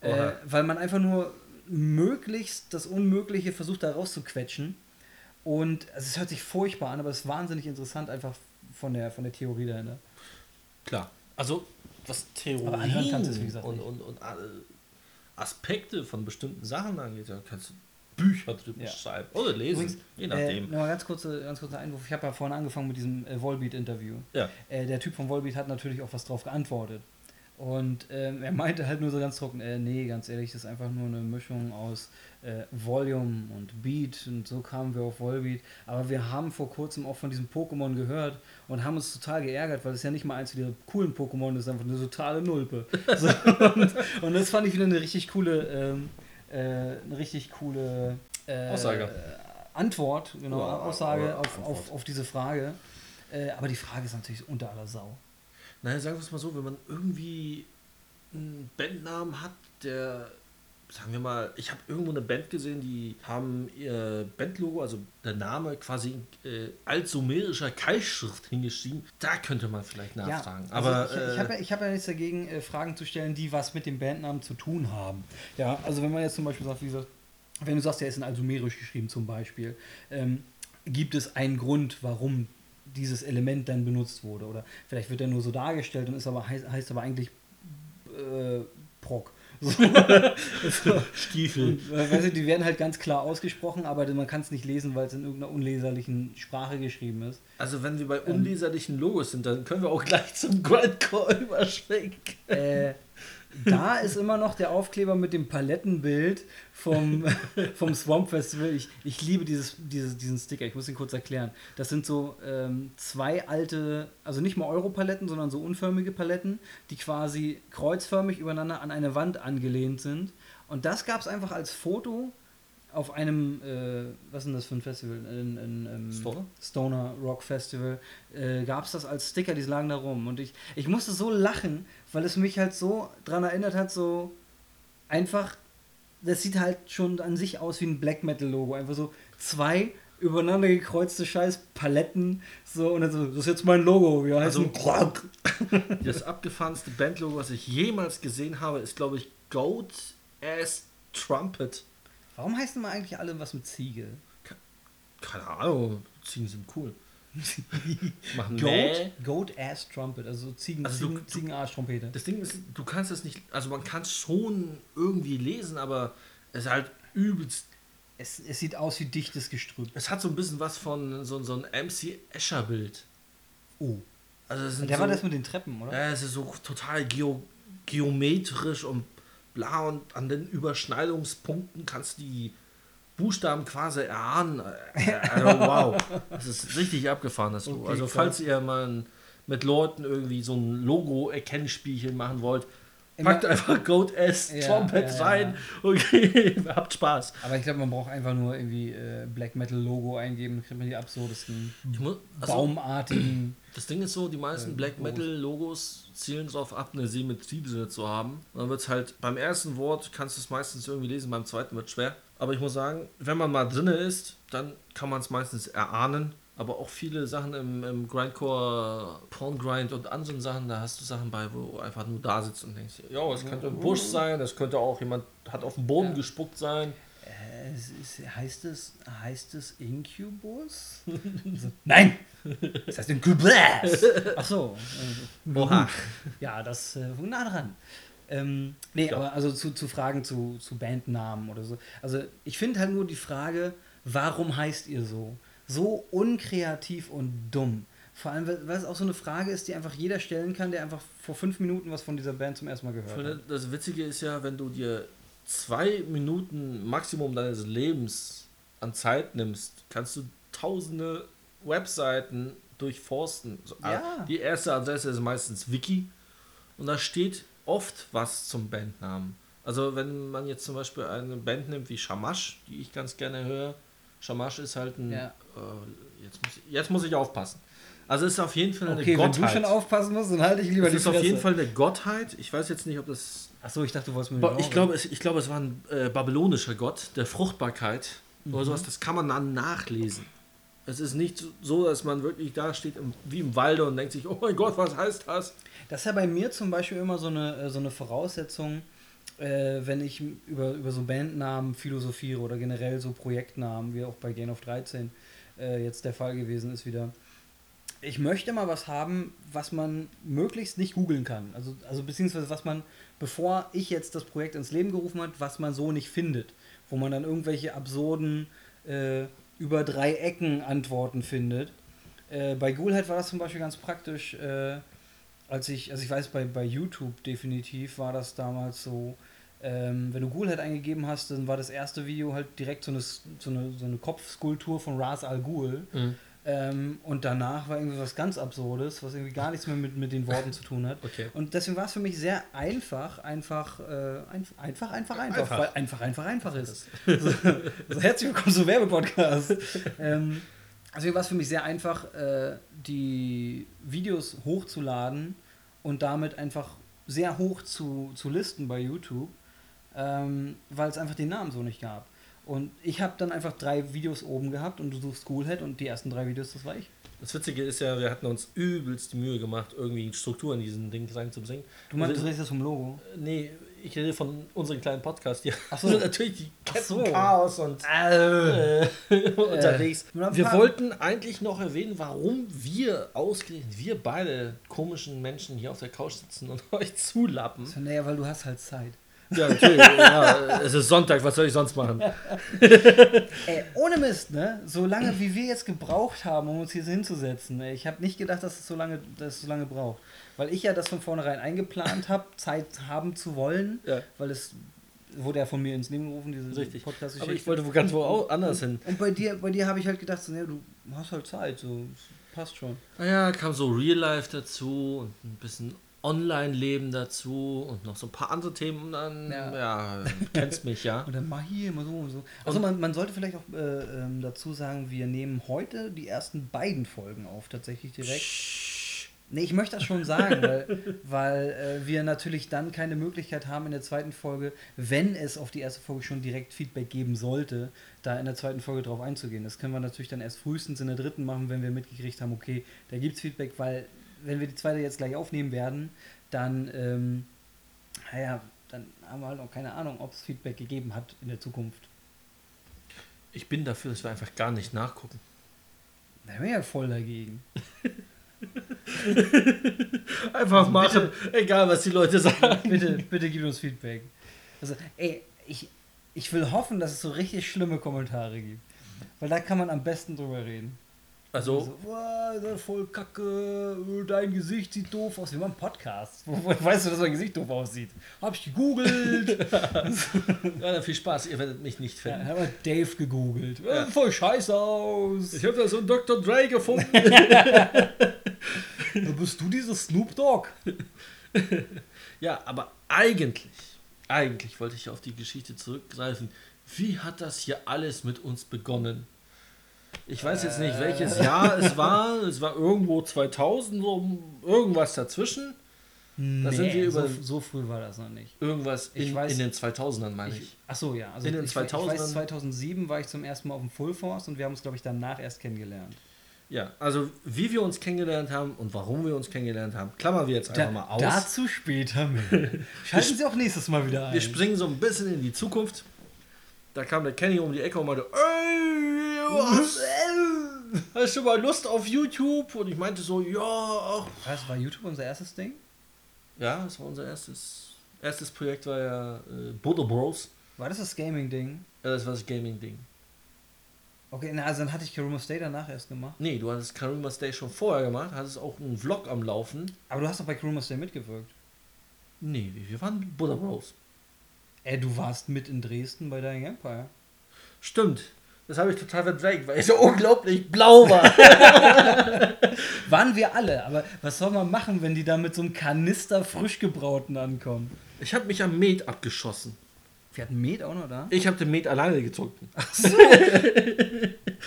S2: Äh, weil man einfach nur möglichst das Unmögliche versucht da rauszuquetschen. Und also es hört sich furchtbar an, aber es ist wahnsinnig interessant, einfach von der, von der Theorie dahinter.
S1: Klar. Also, was
S2: gesagt,
S1: und, und, und alle Aspekte von bestimmten Sachen angeht, da kannst du Bücher drüber
S2: Ja.
S1: schreiben oder lesen,
S2: Übrigens,
S1: je
S2: Äh,
S1: nachdem.
S2: Nochmal ganz kurzer, ganz kurzer Einwurf. Ich habe ja vorhin angefangen mit diesem äh, Volbeat-Interview.
S1: ja.
S2: Äh, der Typ von Volbeat hat natürlich auch was drauf geantwortet. Und ähm, er meinte halt nur so ganz trocken, äh, nee, ganz ehrlich, das ist einfach nur eine Mischung aus äh, Volume und Beat und so kamen wir auf Volbeat. Aber wir haben vor kurzem auch von diesem Pokémon gehört und haben uns total geärgert, weil es ja nicht mal eins der coolen Pokémon ist, einfach eine totale Nulpe. So, und, und das fand ich wieder eine richtig coole, ähm, äh, eine richtig coole äh,
S1: Aussage.
S2: Antwort, genau, Aussage auf,
S1: Antwort.
S2: auf, auf diese Frage. Äh, aber die Frage ist natürlich unter aller Sau.
S1: Naja, sagen wir es mal so, wenn man irgendwie einen Bandnamen hat, der, sagen wir mal, ich habe irgendwo eine Band gesehen, die haben ihr Bandlogo, also der Name quasi in äh, altsumerischer Keilschrift hingeschrieben, da könnte man vielleicht nachfragen.
S2: also
S1: Aber
S2: ich, ich
S1: äh,
S2: habe ja, hab ja nichts dagegen, äh, Fragen zu stellen, die was mit dem Bandnamen zu tun haben. Ja, also wenn man jetzt zum Beispiel sagt, wie gesagt, wenn du sagst, der ist in Alsumerisch geschrieben zum Beispiel, ähm, gibt es einen Grund, warum dieses Element dann benutzt wurde? Oder vielleicht wird er nur so dargestellt und ist aber heißt, heißt aber eigentlich äh, Proc. So.
S1: Stiefel.
S2: Und, äh, weißt du, die werden halt ganz klar ausgesprochen, aber man kann es nicht lesen, weil es in irgendeiner unleserlichen Sprache geschrieben ist.
S1: Also wenn wir bei
S2: Ähm.
S1: unleserlichen Logos sind, dann können wir auch gleich zum Grindcore überschwenken.
S2: Äh, da ist immer noch der Aufkleber mit dem Palettenbild vom, vom Swamp Festival. Ich, ich liebe dieses, dieses, diesen Sticker. Ich muss ihn kurz erklären. Das sind so ähm, zwei alte, also nicht mal Europaletten, sondern so unförmige Paletten, die quasi kreuzförmig übereinander an eine Wand angelehnt sind. Und das gab es einfach als Foto auf einem, äh, was ist denn das für ein Festival? In, in, in,
S1: Stoner?
S2: Stoner Rock Festival, äh, gab es das als Sticker, die lagen da rum. Und ich, ich musste so lachen, weil es mich halt so dran erinnert hat, so einfach, das sieht halt schon an sich aus wie ein Black Metal Logo. Einfach so zwei übereinander gekreuzte scheiß Paletten, so und dann so, das ist jetzt mein Logo, wir heißen
S1: Also- Das abgefahrenste Bandlogo, was ich jemals gesehen habe, ist, glaube ich, Goat Ass Trumpet.
S2: Warum heißen immer eigentlich alle was mit Ziege?
S1: Keine Ahnung, Ziegen sind cool. Machen
S2: Goat. Goat Ass Trumpet, also Ziegen,
S1: Also du-
S2: Ziegen, Ziegenarsch-Trompete.
S1: Das Ding ist, du kannst es nicht, also man kann es schon irgendwie lesen, aber es ist halt übelst.
S2: Es, es sieht aus wie dichtes Gestrüpp.
S1: Es hat so ein bisschen was von so, so ein MC Escher-Bild.
S2: Oh.
S1: Also
S2: Der
S1: so,
S2: war das mit den Treppen, oder?
S1: Ja, es ist so total geo geometrisch und bla und an den Überschneidungspunkten kannst du die Buchstaben quasi erahnen. Äh, Also, wow, das ist richtig abgefahren, das Logo.
S2: Okay,
S1: also falls ihr mal mit Leuten irgendwie so ein Logo-Erkennspielchen machen wollt,
S2: Immer-
S1: packt einfach Goat S
S2: Ja,
S1: Trumpet
S2: ja, ja.
S1: rein. Okay, habt Spaß.
S2: Aber ich glaube, man braucht einfach nur irgendwie äh, Black Metal Logo eingeben, dann kriegt man die absurdesten,
S1: muss, also,
S2: baumartigen.
S1: Das Ding ist so, die meisten
S2: Äh,
S1: Black. Metal Logos zielen darauf ab, eine Symmetrie zu haben. Dann wird es halt, beim ersten Wort kannst du es meistens irgendwie lesen, beim zweiten wird schwer. Aber ich muss sagen, wenn man mal drinne ist, dann kann man es meistens erahnen. Aber auch viele Sachen im, im Grindcore, Porn Grind und anderen Sachen, da hast du Sachen bei, wo du einfach nur da sitzt und denkst, ja, es könnte ein Busch sein, es könnte auch jemand hat auf den Boden
S2: Ja.
S1: gespuckt sein.
S2: Äh, es ist, heißt, es, heißt es Incubus? nein! Das heißt Incubus! Ach so. Äh,
S1: Oha.
S2: Ja, das äh, nah dran. Ähm, nee,
S1: Ja.
S2: aber also zu, zu Fragen zu, zu Bandnamen oder so. Also ich finde halt nur die Frage, warum heißt ihr so? So unkreativ und dumm. Vor allem, weil es auch so eine Frage ist, die einfach jeder stellen kann, der einfach vor fünf Minuten was von dieser Band zum ersten Mal gehört hat.
S1: Das Witzige ist ja, wenn du dir zwei Minuten Maximum deines Lebens an Zeit nimmst, kannst du tausende Webseiten durchforsten.
S2: Ja.
S1: Die erste Adresse ist meistens Wiki und da steht oft was zum Bandnamen. Also wenn man jetzt zum Beispiel eine Band nimmt wie Shamash, die ich ganz gerne höre, Shamash ist halt ein...
S2: Ja.
S1: Äh, jetzt, muss ich, jetzt muss ich aufpassen. Also es ist auf jeden Fall eine
S2: Okay, wenn
S1: Gottheit.
S2: du schon aufpassen musst, dann halte ich lieber
S1: es
S2: die
S1: ist auf jeden Fall eine Gottheit. Ich weiß jetzt nicht, ob das
S2: Achso, ich dachte, du wolltest mir
S1: Ba- Ich glaube, es, ich glaube, es war ein äh, babylonischer Gott der Fruchtbarkeit oder
S2: Mhm.
S1: sowas. Das kann man dann nachlesen. Es ist nicht so, dass man wirklich da steht im, wie im Walde und denkt sich, oh mein Gott, was heißt das?
S2: Das ist ja bei mir zum Beispiel immer so eine, äh, so eine Voraussetzung, äh, wenn ich über, über so Bandnamen philosophiere oder generell so Projektnamen, wie auch bei Gain of 13 äh, jetzt der Fall gewesen ist wieder. Ich möchte mal was haben, was man möglichst nicht googeln kann. Also, also beziehungsweise was man, bevor ich jetzt das Projekt ins Leben gerufen hat, was man so nicht findet. Wo man dann irgendwelche absurden äh, über drei Ecken Antworten findet. Äh, bei Ghoulhead war das zum Beispiel ganz praktisch, äh, als ich, also ich weiß, bei, bei YouTube definitiv war das damals so, ähm, wenn du Ghoulhead eingegeben hast, dann war das erste Video halt direkt so eine, so eine, so eine Kopfskulptur von Ras Al Ghul. Ähm, und danach war irgendwie was ganz Absurdes, was irgendwie gar nichts mehr mit, mit den Worten zu tun hat.
S1: Okay.
S2: Und deswegen war es für mich sehr einfach, einfach, äh, ein, einfach, einfach, einfach,
S1: Einfach.
S2: weil einfach, einfach, einfach ist. so, so, herzlich willkommen zum Werbepodcast. ähm, deswegen war es für mich sehr einfach, äh, die Videos hochzuladen und damit einfach sehr hoch zu, zu listen bei YouTube, ähm, weil es einfach den Namen so nicht gab. Und ich habe dann einfach drei Videos oben gehabt und du suchst Schoolhead und die ersten drei Videos, das war ich.
S1: Das Witzige ist ja, wir hatten uns übelst die Mühe gemacht, irgendwie Struktur in diesen Ding reinzubringen.
S2: Du meinst,
S1: Also-
S2: du redest das vom Logo?
S1: Nee, ich rede von unserem kleinen Podcast hier.
S2: Ach so.
S1: Also natürlich die
S2: so.
S1: Chaos und
S2: Äh.
S1: äh, unterwegs.
S2: Ein
S1: Wir wollten eigentlich noch erwähnen, warum wir ausgerechnet, wir beide komischen Menschen hier auf der Couch sitzen und euch zulappen.
S2: Naja, weil du hast halt Zeit.
S1: Ja, natürlich. ja, es ist Sonntag, was soll ich sonst machen?
S2: Ey, ohne Mist, ne? So lange wie wir jetzt gebraucht haben, um uns hier hinzusetzen. Ey, ich habe nicht gedacht, dass es so lange, dass es so lange braucht. Weil ich ja das von vornherein eingeplant habe, Zeit haben zu wollen,
S1: Ja,
S2: weil es wurde ja von mir ins Leben gerufen, diese
S1: richtig.
S2: podcast
S1: Aber ich wollte wo ganz wo anders hin.
S2: Und bei dir, bei dir habe ich halt gedacht, so, ne, du hast halt Zeit, so passt schon.
S1: Naja, kam so Real Life dazu und ein bisschen Online-Leben dazu und noch so ein paar andere Themen. Und dann, ja,
S2: Ja.
S1: kennst mich, ja.
S2: Und dann mach hier immer so und so. Also man, man sollte vielleicht auch äh, ähm, dazu sagen, wir nehmen heute die ersten beiden Folgen auf, tatsächlich direkt. Nee, ich möchte das schon sagen, weil, weil äh, wir natürlich dann keine Möglichkeit haben in der zweiten Folge, wenn es auf die erste Folge schon direkt Feedback geben sollte, da in der zweiten Folge drauf einzugehen. Das können wir natürlich dann erst frühestens in der dritten machen, wenn wir mitgekriegt haben, okay, da gibt es Feedback, weil wenn wir die zweite jetzt gleich aufnehmen werden, dann, ähm, naja, dann haben wir halt noch keine Ahnung, ob es Feedback gegeben hat in der Zukunft.
S1: Ich bin dafür, dass wir einfach gar nicht nachgucken.
S2: Da wäre ja voll dagegen.
S1: Einfach machen, egal was die Leute sagen.
S2: bitte, bitte gib uns Feedback. Also, ey, ich, ich will hoffen, dass es so richtig schlimme Kommentare gibt. Weil da kann man am besten drüber reden.
S1: Also,
S2: So, "Wow, voll kacke, dein Gesicht sieht doof aus. Wir machen Podcast. Wo, wo weißt du, dass mein Gesicht doof aussieht? Hab ich gegoogelt.
S1: ja, viel Spaß, ihr werdet mich nicht
S2: ja,
S1: finden.
S2: hab mal Dave gegoogelt.
S1: Ja.
S2: Ja. Voll scheiße aus.
S1: Ich habe da so einen Dr. Dre gefunden.
S2: Da bist du dieses Snoop Dogg.
S1: ja, aber eigentlich, eigentlich wollte ich auf die Geschichte zurückgreifen. Wie hat das hier alles mit uns begonnen? Ich weiß jetzt nicht, welches Jahr es war. Es war irgendwo 2000, so irgendwas dazwischen. Da sind wir über-
S2: so, so früh war das noch nicht.
S1: Irgendwas
S2: Ich
S1: in,
S2: weiß-
S1: in den 2000ern, meine ich.
S2: Ich, ach so, ja. Also
S1: In den
S2: ich, we- Ich
S1: 2000ern
S2: weiß, 2007 war ich zum ersten Mal auf dem Full Force und wir haben uns, glaube ich, danach erst kennengelernt.
S1: Ja, also wie wir uns kennengelernt haben und warum wir uns kennengelernt haben, klammern wir jetzt einfach
S2: Da,
S1: mal aus.
S2: Dazu später mehr. Schalten Sie auch nächstes Mal wieder ein.
S1: Wir springen so ein bisschen in die Zukunft. Da kam der Kenny um die Ecke und meinte, ey, was, hast du mal Lust auf YouTube? Und ich meinte so, ja, ach.
S2: Was, war YouTube unser erstes Ding?
S1: Ja, das war unser erstes, erstes Projekt, war ja äh, Bodo Bros.
S2: War das das Gaming-Ding?
S1: Ja, das war das Gaming-Ding.
S2: Okay, na, also dann hatte ich Karuma Stay danach erst gemacht.
S1: Nee, du hattest Karuma Stay schon vorher gemacht, hattest auch einen Vlog am Laufen.
S2: Aber du hast doch bei Karuma Stay mitgewirkt.
S1: Nee, wir waren Buddha Bros.
S2: Ey, du warst mit in Dresden bei Dying Empire.
S1: Stimmt. Das habe ich total verdrängt, weil ich so unglaublich blau war.
S2: Waren wir alle, aber was soll man machen, wenn die da mit so einem Kanister frisch gebrauten ankommen?
S1: Ich habe mich am Met abgeschossen.
S2: Wir hatten Met auch noch da?
S1: Ich habe den Met alleine gezogen.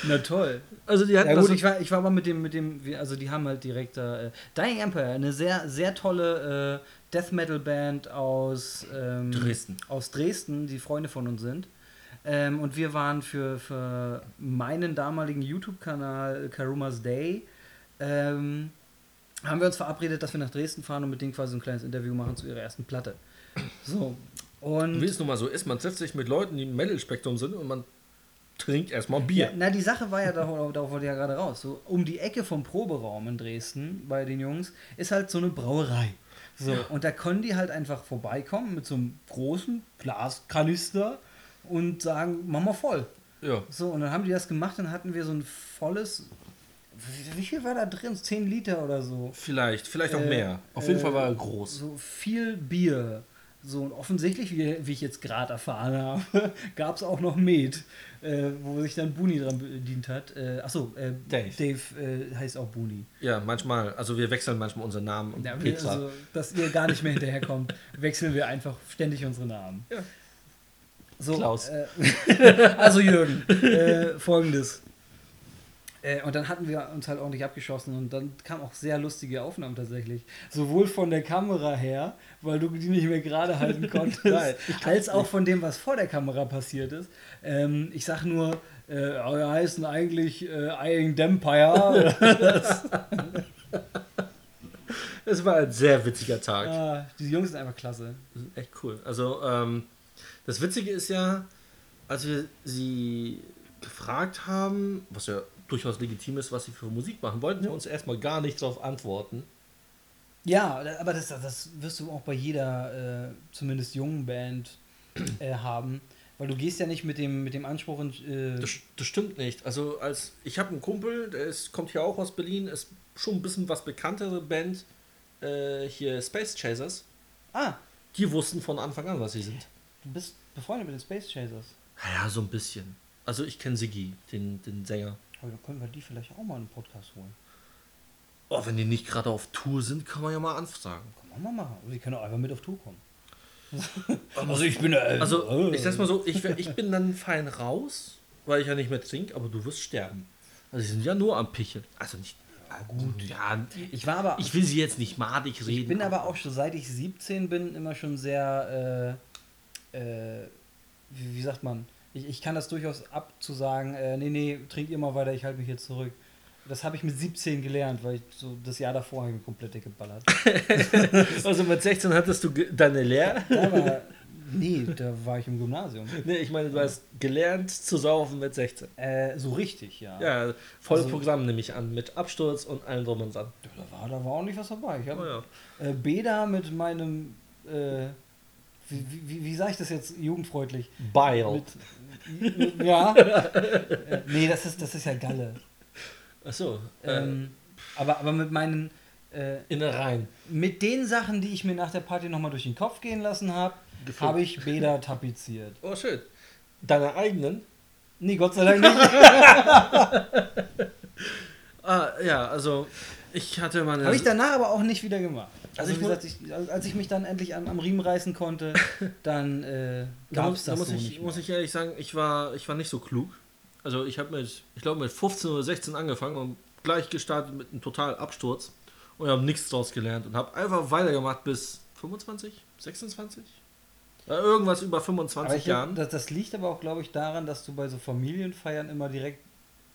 S2: Na toll.
S1: Also die hatten
S2: Ja gut,
S1: so-
S2: ich war, ich war aber mit dem, mit dem, also die haben halt direkt da, äh, Dying Empire, eine sehr, sehr tolle äh, Death Metal Band aus ähm,
S1: Dresden.
S2: aus Dresden, die Freunde von uns sind. Ähm, und wir waren für, für meinen damaligen YouTube-Kanal Karumas Day, ähm, haben wir uns verabredet, dass wir nach Dresden fahren und mit denen quasi ein kleines Interview machen zu ihrer ersten Platte. So. Und
S1: Wie es nun mal so ist, man trifft sich mit Leuten, die im Metal-Spektrum sind und man trinkt erstmal
S2: Ja,
S1: Bier.
S2: na, die Sache war ja, darauf, darauf wollte ich ja gerade raus. So, um die Ecke vom Proberaum in Dresden bei den Jungs ist halt so eine Brauerei. So, und da können die halt einfach vorbeikommen mit so einem großen Glaskanister und sagen, mach mal voll.
S1: Ja.
S2: So, und dann haben die das gemacht, dann hatten wir so ein volles. Wie viel war da drin? 10 Liter oder so.
S1: Vielleicht, vielleicht auch
S2: Äh,
S1: mehr. Auf jeden
S2: äh,
S1: Fall war er groß.
S2: So viel Bier. So, und offensichtlich, wie, wie ich jetzt gerade erfahren habe, gab es auch noch Met, äh, wo sich dann Buni dran bedient hat. Äh, achso, äh,
S1: Dave.
S2: Dave äh, heißt auch Buni.
S1: Ja, manchmal. Also wir wechseln manchmal unseren Namen. und
S2: Ja, wir, also, dass ihr gar nicht mehr hinterherkommt, wechseln wir einfach ständig unsere Namen.
S1: Ja.
S2: So,
S1: Klaus.
S2: Äh, also Jürgen, äh, folgendes. Äh, und dann hatten wir uns halt ordentlich abgeschossen und dann kamen auch sehr lustige Aufnahmen tatsächlich. Sowohl von der Kamera her, weil du die nicht mehr gerade halten konntest,
S1: Nein,
S2: als auch von dem, was vor der Kamera passiert ist. Ähm, ich sag nur, äh, wir heißen eigentlich äh, Eyeing Dempire.
S1: Es war ein sehr witziger Tag.
S2: ah, die Jungs sind einfach klasse.
S1: Echt cool. Also, ähm, das Witzige ist ja, als wir sie gefragt haben, was ja durchaus legitim ist, was sie für Musik machen, wollten sie uns erstmal gar nicht darauf antworten.
S2: Ja, aber das, das wirst du auch bei jeder, äh, zumindest jungen Band äh, haben. Weil du gehst ja nicht mit dem, mit dem Anspruch in, äh,
S1: Das, das stimmt nicht. Also, als ich habe einen Kumpel, der ist, kommt hier auch aus Berlin, ist schon ein bisschen was bekanntere Band, äh, hier Space Chasers.
S2: Ah,
S1: Die wussten von Anfang an, was sie sind.
S2: Du bist befreundet mit den Space Chasers.
S1: Ja, so ein bisschen. Also, ich kenne Siggi, den, den Sänger.
S2: Aber dann können wir die vielleicht auch mal in den Podcast holen.
S1: Oh, wenn die nicht gerade auf Tour sind, kann man ja mal anfragen.
S2: Komm, mal machen. Die können auch einfach mit auf Tour kommen. also ich bin äh,
S1: Also, ich sag's mal so, ich, ich bin dann fein raus, weil ich ja nicht mehr trinke, aber du wirst sterben. Also, sie sind ja nur am Picheln. Also nicht. Ja, gut, ja.
S2: Ich war aber.
S1: Ich will sie jetzt nicht madig reden.
S2: Ich bin aber auch schon, seit ich 17 bin, immer schon sehr. Äh, wie, wie, sagt man? Ich, ich kann das durchaus abzusagen, äh, nee, nee, trinkt ihr mal weiter, ich halte mich jetzt zurück. Das habe ich mit 17 gelernt, weil ich so das Jahr davor habe ich komplett geballert.
S1: also mit 16 hattest du deine Lehre?
S2: Aber nee, da war ich im Gymnasium.
S1: Nee, ich meine, du hast gelernt zu saufen mit 16.
S2: Äh, so richtig, ja.
S1: Ja, volles also, Programm nehme ich an, mit Absturz und allem drum und dran.
S2: Da war, da war auch nicht was dabei. Ich habe
S1: oh, ja.
S2: äh, Beda mit meinem, äh, wie, wie, wie sage ich das jetzt jugendfreundlich?
S1: Bile.
S2: Mit, ja. nee, das ist, das ist ja Galle.
S1: Achso.
S2: Ähm, äh, aber, aber mit meinen.
S1: Äh, Innereien.
S2: Mit den Sachen, die ich mir nach der Party nochmal durch den Kopf gehen lassen habe, habe ich Beda tapeziert.
S1: Oh, schön. Deine eigenen?
S2: Nee, Gott sei Dank nicht.
S1: ah, ja, also ich hatte meine.
S2: Habe ich danach aber auch nicht wieder gemacht. Also, also wie gesagt, ich, als ich mich dann endlich am, am Riemen reißen konnte, dann äh, gab es
S1: da
S2: das
S1: muss
S2: so
S1: ich,
S2: nicht
S1: Muss ich ehrlich sagen, ich war, ich war nicht so klug. Also ich habe mit, ich glaube mit 15 oder 16 angefangen und gleich gestartet mit einem totalen Absturz und habe nichts draus gelernt und habe einfach weitergemacht bis 25, 26? Ja, irgendwas über 25 Jahren.
S2: Das, das, liegt aber auch, glaube ich, daran, dass du bei so Familienfeiern immer direkt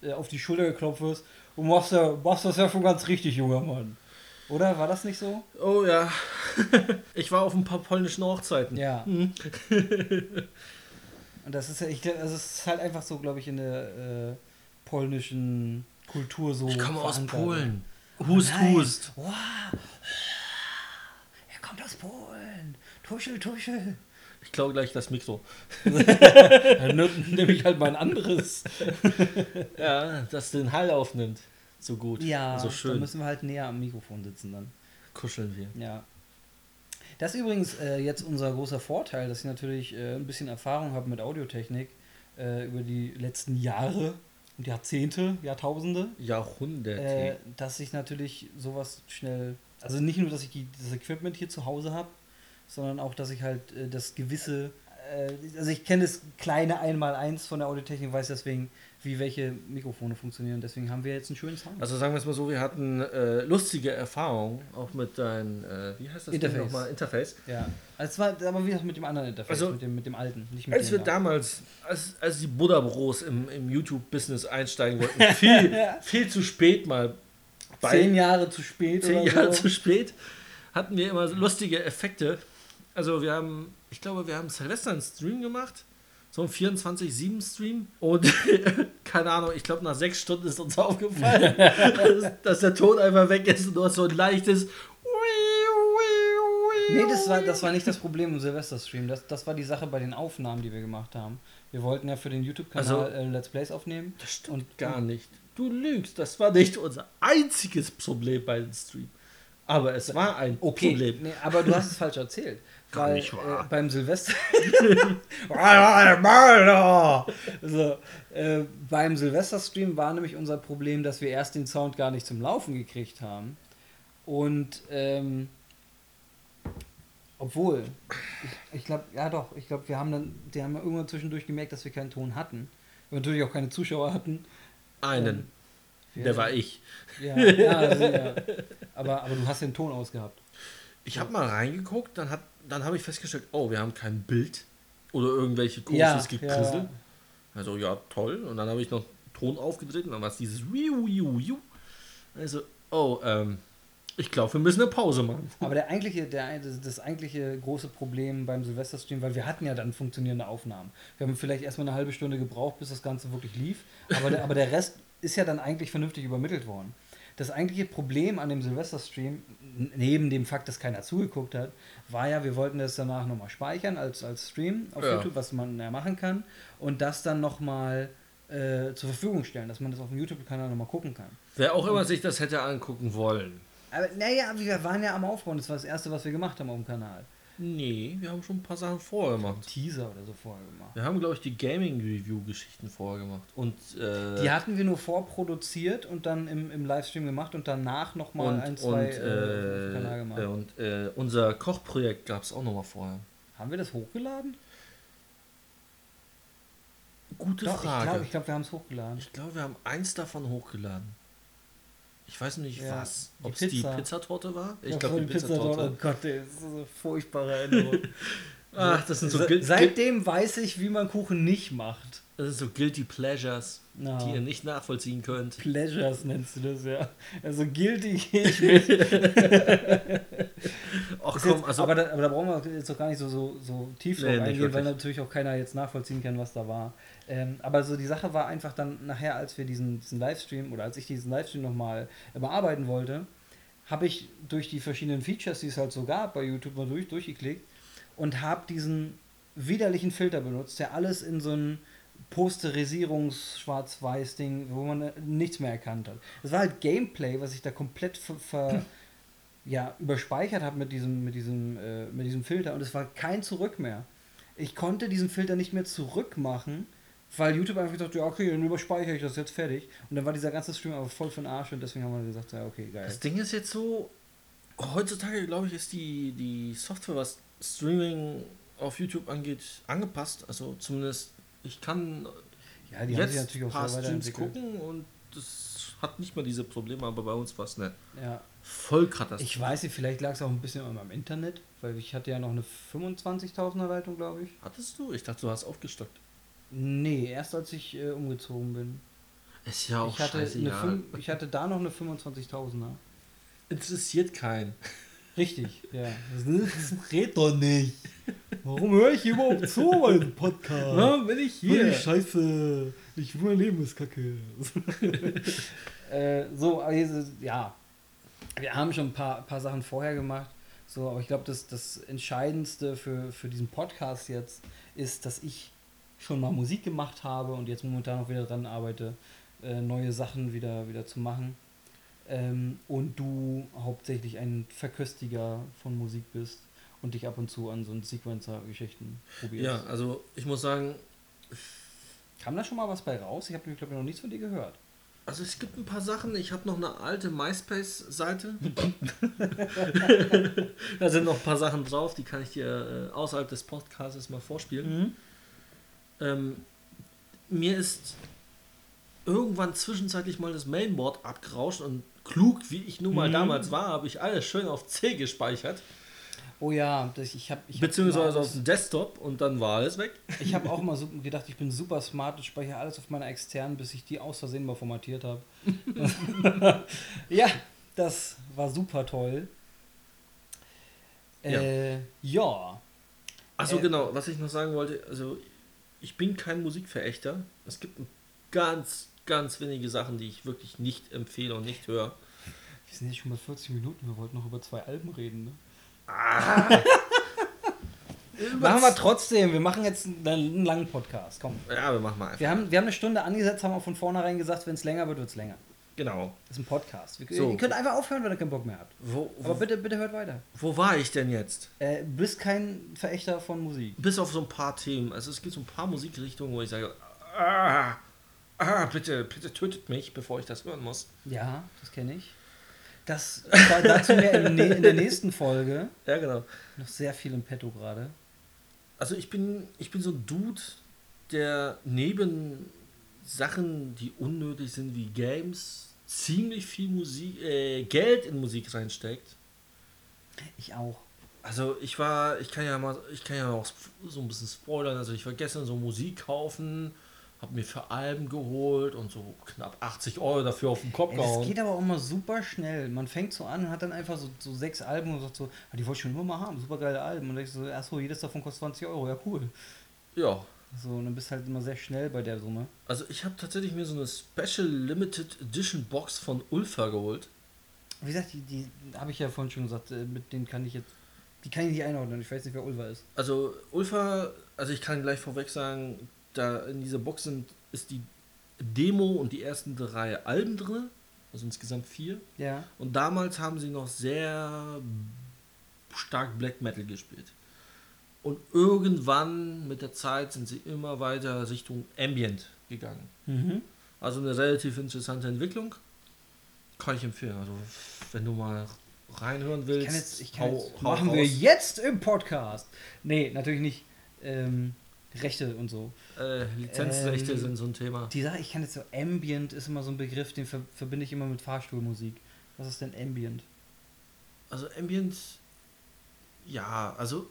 S2: äh, auf die Schulter geklopft wirst und machst, ja, machst das ja schon ganz richtig, junger Mann. Oder war das nicht so?
S1: Oh ja. ich war auf ein paar polnischen Hochzeiten.
S2: Ja. Mhm. Und das ist ja, ich glaube, also es ist halt einfach so, glaube ich, in der äh, polnischen Kultur so.
S1: Ich komme aus Polen. Hust, oh hust.
S2: Wow. Er kommt aus Polen. Tuschel, tuschel.
S1: Ich glaube gleich das Mikro.
S2: Dann nehme ich halt mal ein anderes.
S1: ja, das den Hall aufnimmt. So gut.
S2: Ja,
S1: so schön.
S2: dann müssen wir halt näher am Mikrofon sitzen dann.
S1: Kuscheln wir.
S2: Ja. Das ist übrigens äh, jetzt unser großer Vorteil, dass ich natürlich äh, ein bisschen Erfahrung habe mit Audiotechnik äh, über die letzten Jahre und Jahrzehnte, Jahrtausende.
S1: Jahrhunderte.
S2: Äh, dass ich natürlich sowas schnell, also nicht nur, dass ich die, das Equipment hier zu Hause habe, sondern auch, dass ich halt äh, das gewisse, äh, also ich kenne das kleine Einmaleins von der Audiotechnik, weiß deswegen, wie welche Mikrofone funktionieren. Deswegen haben wir jetzt einen schönen Sound.
S1: Also sagen wir es mal so, wir hatten äh, lustige Erfahrungen auch mit deinem, äh, wie heißt das
S2: Interface.
S1: nochmal? Interface.
S2: Ja. Also es war aber wieder mit dem anderen Interface,
S1: also,
S2: mit, dem, mit dem alten.
S1: Nicht mit als wir da. damals, als, als die Buddha Bros im, im YouTube-Business einsteigen wollten, viel, viel zu spät mal.
S2: Bei, zehn Jahre zu spät.
S1: Zehn Jahre so. zu spät hatten wir immer lustige Effekte. Also wir haben, ich glaube, wir haben Silvester einen Stream gemacht so ein 24-7-Stream. Und keine Ahnung, ich glaube, nach sechs Stunden ist uns aufgefallen, dass, dass, der Ton einfach weg ist und du hast so ein leichtes.
S2: Nee, das war, das war nicht das Problem im Silvester-Stream. Das, das war die Sache bei den Aufnahmen, die wir gemacht haben. Wir wollten ja für den YouTube-Kanal also, äh, Let's Plays aufnehmen.
S1: Das stimmt und, gar nicht. Du lügst. Das war nicht unser einziges Problem bei dem Stream. Aber es war ein
S2: okay,
S1: Problem.
S2: Nee, aber du hast es falsch erzählt.
S1: Gar weil, nicht wahr.
S2: Äh, beim Silvester. so, äh, beim Silvester-Stream war nämlich unser Problem, dass wir erst den Sound gar nicht zum Laufen gekriegt haben. Und ähm, obwohl, ich, ich glaube, ja doch, ich glaube, wir haben dann, die haben irgendwann zwischendurch gemerkt, dass wir keinen Ton hatten. Wir natürlich auch keine Zuschauer hatten.
S1: Einen. Ähm, Der war ich.
S2: Ja, ja, also, ja. Aber, aber du hast den Ton ausgehabt.
S1: Ich habe mal reingeguckt, dann, dann habe ich festgestellt, oh, wir haben kein Bild oder irgendwelche großes
S2: ja,
S1: Gekrissel. Ja. Also ja, toll. Und dann habe ich noch Ton aufgedreht und dann war es dieses Wiu, Wiu, Wiu. Also, oh, ähm, ich glaube, wir müssen eine Pause machen.
S2: Aber der eigentliche, der, das, das eigentliche große Problem beim Silvesterstream, weil wir hatten ja dann funktionierende Aufnahmen. Wir haben vielleicht erstmal eine halbe Stunde gebraucht, bis das Ganze wirklich lief. Aber der, aber der Rest ist ja dann eigentlich vernünftig übermittelt worden das eigentliche Problem an dem Silvester-Stream, neben dem Fakt, dass keiner zugeguckt hat, war ja, wir wollten das danach nochmal speichern als, als Stream auf ja. YouTube, was man ja machen kann, und das dann nochmal äh, zur Verfügung stellen, dass man das auf dem YouTube-Kanal nochmal gucken kann.
S1: Wer auch immer sich das hätte angucken wollen.
S2: Aber naja, wir waren ja am Aufbauen, das war das Erste, was wir gemacht haben auf dem Kanal.
S1: Nee, wir haben schon ein paar Sachen vorher gemacht.
S2: Teaser oder so vorher gemacht.
S1: Wir haben, glaube ich, die Gaming-Review-Geschichten vorher gemacht. Und, äh,
S2: Die hatten wir nur vorproduziert und dann im, im Livestream gemacht und danach nochmal ein, zwei
S1: und,
S2: äh,
S1: äh,
S2: Kanal gemacht.
S1: äh, und äh, unser Kochprojekt gab es auch nochmal vorher.
S2: Haben wir das hochgeladen?
S1: Gute
S2: Doch, ich
S1: Frage.
S2: glaube, ich glaub, wir haben es hochgeladen.
S1: Ich glaube, wir haben eins davon hochgeladen. Ich weiß nicht
S2: Ja,
S1: was. Ob es die
S2: Pizza.
S1: Pizzatorte war? Ich
S2: Ja,
S1: glaube, die
S2: Pizzatorte.
S1: Pizzatorte.
S2: Oh Gott, ey, das ist so eine furchtbare Erinnerung.
S1: Ach, das sind so,
S2: Se- Seitdem weiß ich, wie man Kuchen nicht macht.
S1: das sind so Guilty Pleasures,
S2: Ja.
S1: die ihr nicht nachvollziehen könnt.
S2: Pleasures nennst du das, ja. Also guilty gehe ich mit.
S1: Ach komm,
S2: jetzt,
S1: also
S2: aber, da, aber da brauchen wir jetzt doch gar nicht so, so, so tief drauf
S1: Nee, nicht
S2: eingehen, weil natürlich auch keiner jetzt nachvollziehen kann, was da war. Ähm, aber so die Sache war einfach dann nachher, als wir diesen, diesen Livestream oder als ich diesen Livestream nochmal bearbeiten wollte, habe ich durch die verschiedenen Features, die es halt so gab, bei YouTube mal durch, durchgeklickt und habe diesen widerlichen Filter benutzt, der alles in so ein Posterisierungs-Schwarz-Weiß-Ding, wo man äh, nichts mehr erkannt hat. Es war halt Gameplay, was ich da komplett ver, ver, ja, überspeichert habe mit diesem, mit, diesem, äh, mit diesem Filter und es war kein Zurück mehr. Ich konnte diesen Filter nicht mehr zurückmachen, weil YouTube einfach gesagt hat, ja okay, dann überspeichere ich das jetzt fertig. Und dann war dieser ganze Stream aber voll für den Arsch und deswegen haben wir gesagt, ja okay, geil.
S1: das Ding ist jetzt so, heutzutage glaube ich, ist die, die Software, was Streaming auf YouTube angeht, angepasst. Also zumindest, ich kann
S2: Ja, die haben sich
S1: jetzt
S2: natürlich
S1: ein
S2: auch
S1: paar Streams gucken und das hat nicht mal diese Probleme, aber bei uns war es eine
S2: Ja.
S1: Vollkatastrophe.
S2: Ich weiß nicht, vielleicht lag es auch ein bisschen meinem Internet, weil ich hatte ja noch eine 25.000er Leitung, glaube ich.
S1: Hattest du? Ich dachte, du hast aufgestockt.
S2: Nee, erst als ich äh, umgezogen bin.
S1: Ist ja auch
S2: Ich hatte, eine
S1: scheißegal.
S2: fün- ich hatte da noch eine 25.000er.
S1: Interessiert keinen.
S2: Richtig, ja. Das redet doch nicht. Warum höre ich überhaupt zu diesem Podcast?
S1: Na, bin ich hier.
S2: Scheiße. Ich mein Leben ist kacke. äh, so, also, ja. Wir haben schon ein paar, paar Sachen vorher gemacht. So, aber ich glaube, das, das Entscheidendste für, für diesen Podcast jetzt ist, dass ich schon mal Musik gemacht habe und jetzt momentan auch wieder dran arbeite, äh, neue Sachen wieder, wieder zu machen. Ähm, und du hauptsächlich ein Verköstiger von Musik bist und dich ab und zu an so Sequencer-Geschichten probierst.
S1: Ja, also ich muss sagen,
S2: Kam da schon mal was bei raus? Ich habe, glaube ich, noch nichts von dir gehört.
S1: also es gibt ein paar Sachen. Ich habe noch eine alte MySpace-Seite. da sind noch ein paar Sachen drauf, die kann ich dir äh, außerhalb des Podcasts mal vorspielen.
S2: Mhm.
S1: Ähm, mir ist irgendwann zwischenzeitlich mal das Mainboard abgerauscht und klug, wie ich nun mal
S2: Mhm.
S1: damals war, habe ich alles schön auf C gespeichert.
S2: Oh ja, das, ich habe
S1: beziehungsweise auf dem Desktop und dann war alles weg.
S2: Ich habe auch mal so gedacht, ich bin super smart und speichere alles auf meiner externen, bis ich die aus Versehen mal formatiert habe. ja, das war super toll. Äh, ja.
S1: Achso,
S2: Äh,
S1: genau, was ich noch sagen wollte, also ich bin kein Musikverächter. Es gibt ganz, ganz wenige Sachen, die ich wirklich nicht empfehle und nicht höre.
S2: Wir sind jetzt schon bei 40 Minuten, wir wollten noch über zwei Alben reden. Ne? Machen wir trotzdem, wir machen jetzt einen, einen langen Podcast. Komm.
S1: Ja, wir machen mal einfach.
S2: Wir haben, wir haben eine Stunde angesetzt, haben auch von vornherein gesagt, wenn es länger wird, wird es länger.
S1: Genau.
S2: Das ist ein Podcast. Wir,
S1: So.
S2: Ihr könnt einfach aufhören, wenn ihr keinen Bock mehr habt.
S1: Wo,
S2: Aber
S1: wo,
S2: bitte, bitte hört weiter.
S1: wo war ich denn jetzt?
S2: Äh, du bist kein Verächter von Musik.
S1: Bis auf so ein paar Themen. Also es gibt so ein paar Musikrichtungen, wo ich sage, ah, ah, bitte, bitte tötet mich, bevor ich das hören muss.
S2: Ja, das kenne ich. Das, da, dazu mehr in, in der nächsten Folge.
S1: Ja, genau.
S2: Noch sehr viel im Petto gerade.
S1: Also ich bin, ich bin so ein Dude, der neben Sachen, die unnötig sind wie Games, ziemlich viel Musik, äh, Geld in Musik reinsteckt.
S2: Ich auch.
S1: Also ich war, ich kann ja mal, ich kann ja auch so ein bisschen spoilern. Also ich war gestern so Musik kaufen, habe mir für Alben geholt und so knapp 80 Euro dafür auf den Kopf
S2: Ey, das
S1: gehauen.
S2: geht aber auch mal super schnell. Man fängt so an und hat dann einfach so, so sechs Alben und sagt so, ah, die wollte ich schon immer mal haben, super geile Alben. Und du so, achso, jedes davon kostet 20 Euro, ja cool.
S1: Ja,
S2: So, und dann bist du halt immer sehr schnell bei der Summe.
S1: also ich habe tatsächlich mir so eine Special Limited Edition Box von Ulfa geholt.
S2: Wie gesagt, die, die habe ich ja vorhin schon gesagt, äh, mit denen kann ich jetzt, die kann ich nicht einordnen. Ich weiß nicht, wer Ulva ist.
S1: Also Ulfa, also ich kann gleich vorweg sagen, da in dieser Box sind, ist die Demo und die ersten drei Alben drin, also insgesamt vier.
S2: Ja.
S1: Und damals haben sie noch sehr stark Black Metal gespielt. Und irgendwann mit der Zeit sind sie immer weiter Richtung Ambient gegangen.
S2: Mhm.
S1: Also eine relativ interessante Entwicklung. Kann ich empfehlen. Also wenn du mal reinhören willst,
S2: Ich kann jetzt, ich kann
S1: hau-
S2: jetzt,
S1: hau
S2: machen wir
S1: raus.
S2: jetzt im Podcast. Nee, natürlich nicht. Ähm, Rechte und so.
S1: Äh, Lizenzrechte
S2: Ähm,
S1: sind so ein Thema.
S2: Die Sache, ich kann jetzt so, Ambient ist immer so ein Begriff, den ver verbinde ich immer mit Fahrstuhlmusik. Was ist denn Ambient?
S1: Also Ambient, ja, also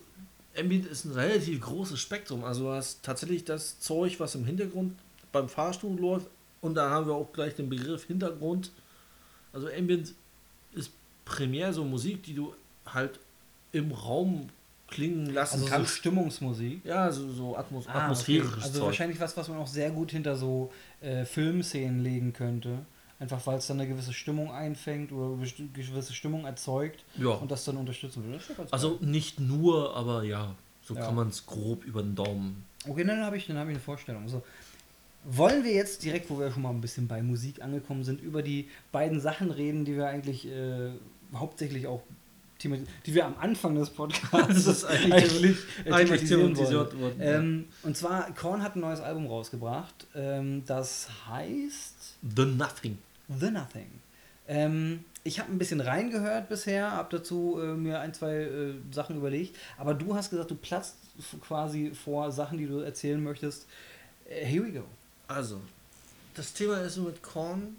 S1: Ambient ist ein relativ großes Spektrum. Also du hast tatsächlich das Zeug, was im Hintergrund beim Fahrstuhl läuft. Und da haben wir auch gleich den Begriff Hintergrund. Also Ambient ist primär so Musik, die du halt im Raum klingen lassen
S2: Also so
S1: kannst.
S2: Stimmungsmusik.
S1: ja, so, so Atmos
S2: Ah,
S1: atmosphärisches
S2: okay. Also
S1: Zeug.
S2: wahrscheinlich was, was man auch sehr gut hinter so äh, Filmszenen legen könnte. Einfach weil es dann eine gewisse Stimmung einfängt oder eine gewisse Stimmung erzeugt
S1: Ja.
S2: und das dann unterstützen würde. Ja
S1: Also nicht nur, aber ja, so
S2: Ja.
S1: kann man es grob über den Daumen.
S2: Okay, dann habe ich, dann hab ich eine Vorstellung. Also, wollen wir jetzt direkt, wo wir schon mal ein bisschen bei Musik angekommen sind, über die beiden Sachen reden, die wir eigentlich äh, hauptsächlich auch die wir am Anfang des Podcasts
S1: eigentlich-
S2: eigentlich, äh,
S1: eigentlich thematisiert ja.
S2: Ähm, und zwar, Korn hat ein neues Album rausgebracht, ähm, das heißt
S1: The Nothing.
S2: The Nothing. Ähm, ich habe ein bisschen reingehört bisher, habe dazu äh, mir ein, zwei äh, Sachen überlegt, aber du hast gesagt, du platzt quasi vor Sachen, die du erzählen möchtest. Äh, here we go.
S1: Also, das Thema ist mit Korn.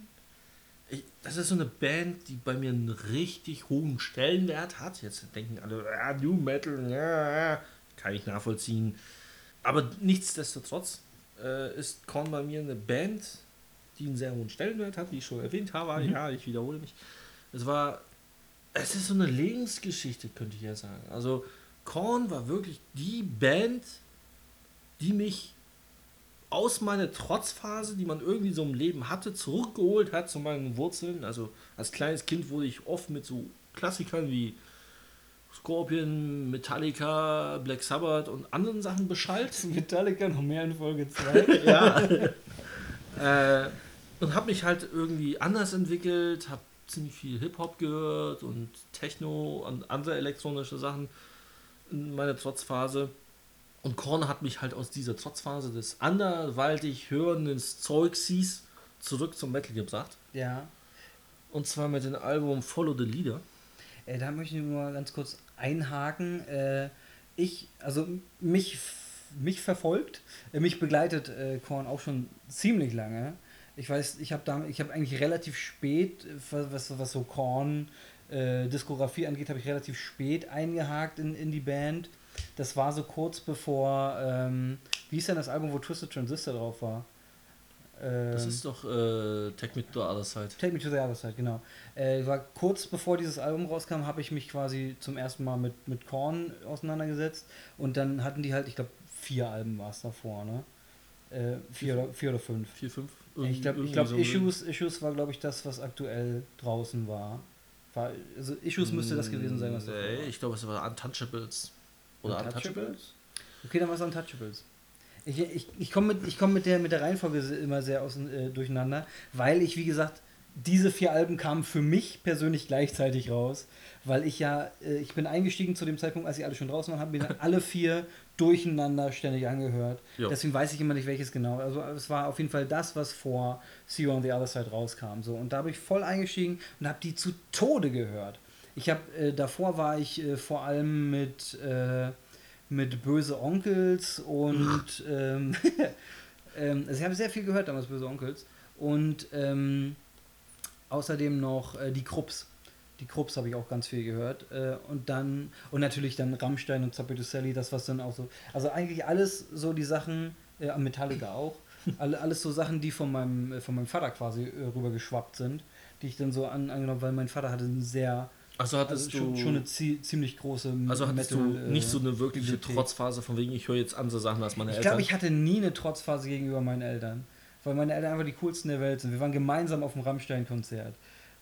S1: Ich, das ist so eine Band, die bei mir einen richtig hohen Stellenwert hat. Jetzt denken alle, ja, New Metal, ja, ja, kann ich nachvollziehen. Aber nichtsdestotrotz äh, ist Korn bei mir eine Band, die einen sehr hohen Stellenwert hat, wie ich schon erwähnt habe.
S2: Mhm.
S1: Ja, ich wiederhole mich. Es war, es ist so eine Lebensgeschichte, könnte ich ja sagen. Also, Korn war wirklich die Band, die mich aus meiner Trotzphase, die man irgendwie so im Leben hatte, zurückgeholt hat zu meinen Wurzeln. Also als kleines Kind wurde ich oft mit so Klassikern wie Scorpion, Metallica, Black Sabbath und anderen Sachen beschallt.
S2: Metallica noch mehr in Folge 2.
S1: ja. äh, und habe mich halt irgendwie anders entwickelt, habe ziemlich viel Hip-Hop gehört und Techno und andere elektronische Sachen in meiner Trotzphase. Und Korn hat mich halt aus dieser Trotzphase des anderweitig hörenden Zeugsies zurück zum Metal gebracht.
S2: ja.
S1: Und zwar mit dem Album Follow the Leader.
S2: Äh, da möchte ich nur ganz kurz einhaken. Äh, ich, also mich, mich verfolgt, äh, mich begleitet äh, Korn auch schon ziemlich lange. Ich weiß, ich habe da, ich habe eigentlich relativ spät, äh, was, was so Korn äh, Diskografie angeht, habe ich relativ spät eingehakt in, in die Band. Das war so kurz bevor, ähm, wie ist denn das Album, wo Twisted Transistor drauf war?
S1: Das
S2: Ähm,
S1: ist doch äh, Tech mit the Other Side.
S2: Take Me to the Other Side, genau. Äh, war kurz bevor dieses Album rauskam, habe ich mich quasi zum ersten Mal mit, mit Korn auseinandergesetzt. Und dann hatten die halt, ich glaube, vier Alben war es davor, ne? Äh, vier, oder, vier oder fünf.
S1: 4, 5.
S2: ich glaube, glaub, Issues, Issues war, glaube ich, das, was aktuell draußen war. war also Issues müsste das gewesen sein, was
S1: Nee, ich glaube, es war Untouchables. Oder Untouchables?
S2: Okay, dann war es Untouchables. Ich, ich, ich komme mit, ich komm mit, der, mit der Reihenfolge immer sehr aus, äh, durcheinander, weil ich, wie gesagt, diese vier Alben kamen für mich persönlich gleichzeitig raus, weil ich ja, äh, ich bin eingestiegen zu dem Zeitpunkt, als sie alle schon draußen waren, habe mir dann alle vier durcheinander ständig angehört.
S1: Ja.
S2: Deswegen weiß ich immer nicht, welches genau. Also es war auf jeden Fall das, was vor See You on the Other Side rauskam. So. Und da habe ich voll eingestiegen und habe die zu Tode gehört. Ich habe, äh, davor war ich äh, vor allem mit, äh, mit Böse Onkels und ähm, ähm, also ich habe sehr viel gehört damals, Böse Onkels. Und ähm, außerdem noch äh, die Krupps. Die Krupps habe ich auch ganz viel gehört. Äh, und dann, und natürlich dann Rammstein und Zappato Sally, das was dann auch so. Also eigentlich alles so die Sachen, äh, Metallica auch. Alle, alles so Sachen, die von meinem, äh, von meinem Vater quasi äh, rübergeschwappt sind, die ich dann so an, angenommen, weil mein Vater hatte einen sehr,
S1: Also hattest
S2: also schon,
S1: du.
S2: schon eine zie ziemlich große
S1: also hattest
S2: Metal,
S1: du nicht
S2: äh,
S1: so eine wirkliche
S2: Bibliothek.
S1: Trotzphase von wegen, ich höre jetzt andere Sachen als meine
S2: Ich
S1: Eltern.
S2: glaube, ich hatte nie eine Trotzphase gegenüber meinen Eltern. Weil meine Eltern einfach die coolsten der Welt sind. Wir waren gemeinsam auf dem Rammstein-Konzert.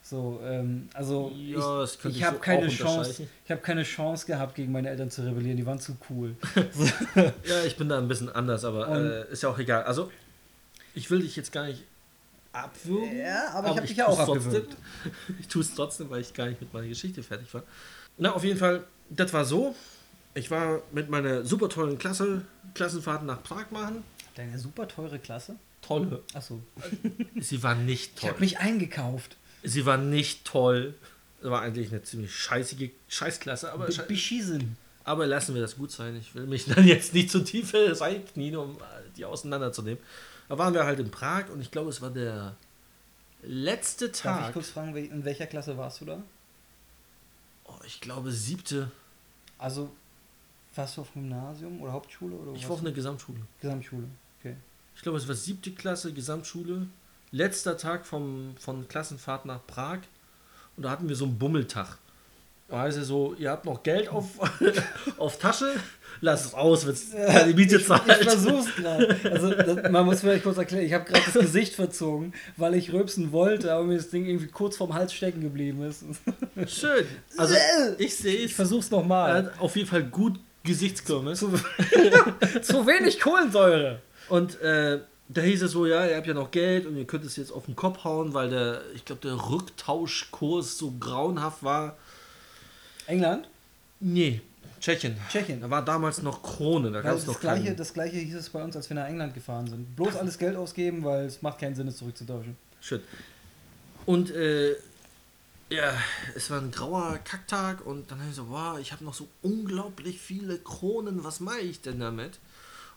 S2: So, ähm, also
S1: Ja,
S2: ich, ich
S1: ich
S2: habe
S1: so
S2: keine Chance, ich habe keine Chance gehabt, gegen meine Eltern zu rebellieren. Die waren zu cool.
S1: Ja, ich bin da ein bisschen anders, aber äh, ist ja auch egal. Also, ich will dich jetzt gar nicht abwürgen.
S2: Ja, aber ich hab dich ja auch
S1: trotzdem.
S2: abgewürgt.
S1: Ich tue es trotzdem, weil ich gar nicht mit meiner Geschichte fertig war. Na, auf jeden Fall, das war so. ich war mit meiner super tollen Klasse, Klassenfahrt nach Prag machen.
S2: Deine super teure Klasse?
S1: Tolle.
S2: Achso.
S1: Sie war nicht
S2: Ich
S1: toll.
S2: habe mich eingekauft.
S1: Sie war nicht toll. Es war eigentlich eine ziemlich scheißige Scheißklasse, aber,
S2: Be- Beschissen.
S1: aber lassen wir das gut sein. Ich will mich dann jetzt nicht zu tief reinknien, um die auseinanderzunehmen. Da waren wir halt in Prag und ich glaube, es war der letzte
S2: Darf ich
S1: Tag.
S2: kurz fragen, in welcher Klasse warst du da?
S1: Oh, ich glaube, siebte.
S2: Also, warst du auf Gymnasium oder Hauptschule? Oder
S1: Ich war auf einer Gesamtschule.
S2: Gesamtschule. Okay.
S1: Ich glaube, es war siebte Klasse, Gesamtschule. Letzter Tag vom, von Klassenfahrt nach Prag. Und da hatten wir so einen Bummeltag. Da heißt es so, ihr habt noch Geld auf, auf Tasche, lasst es aus, wenn die Miete
S2: Ich
S1: zahlt.
S2: versuch's gerade. Also, das, man muss vielleicht kurz erklären, ich habe gerade das Gesicht verzogen, weil ich rülpsen wollte, aber mir das Ding irgendwie kurz vorm Hals stecken geblieben ist.
S1: Schön. Also ich sehe
S2: Ich
S1: es.
S2: versuch's
S1: Er
S2: nochmal.
S1: hat auf jeden Fall gut Gesichtskirmes.
S2: Zu, zu wenig Kohlensäure.
S1: Und äh, da hieß es so, ja, ihr habt ja noch Geld und ihr könnt es jetzt auf den Kopf hauen, weil der, ich glaube, der Rücktauschkurs so grauenhaft war.
S2: England?
S1: Nee, Tschechien.
S2: Tschechien.
S1: Da war damals noch Krone, da gab es
S2: das,
S1: noch
S2: gleiche,
S1: keinen-
S2: das gleiche hieß es bei uns, als wir nach England gefahren sind. Bloß alles Geld ausgeben, weil es macht keinen Sinn, es zurückzutauschen.
S1: Schön. Und äh, ja, es war ein grauer Kacktag und dann habe ich so, wow, ich habe noch so unglaublich viele Kronen, was mache ich denn damit?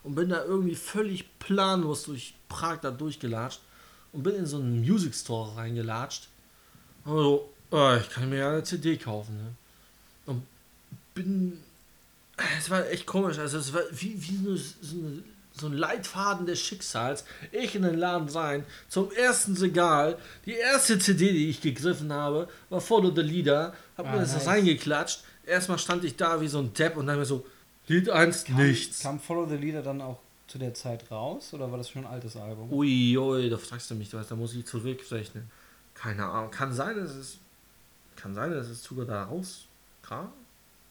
S1: Und bin da irgendwie völlig planlos durch Prag da durchgelatscht und bin in so einen Music Store reingelatscht. Und so, oh, ich kann mir ja eine CD kaufen. Ne? Und bin, es war echt komisch, also es war wie, wie so, so, so ein Leitfaden des Schicksals. Ich in den Laden rein, zum ersten Regal, die erste CD, die ich gegriffen habe, war Follow the Leader, hab
S2: Ah,
S1: mir das
S2: nice.
S1: reingeklatscht. Erstmal stand ich da wie so ein Depp und dann mir so, Lied 1, nichts.
S2: Kam Follow the Leader dann auch zu der Zeit raus oder war das schon ein altes Album?
S1: Ui, ui, da fragst du mich, was, da muss ich zurückrechnen. Keine Ahnung. Kann sein, dass es. Kann sein, dass es sogar da rauskam.